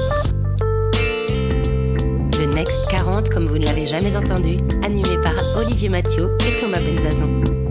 Le Next 40 comme vous ne l'avez jamais entendu, animé par Olivier Mathieu et Thomas Benzazon.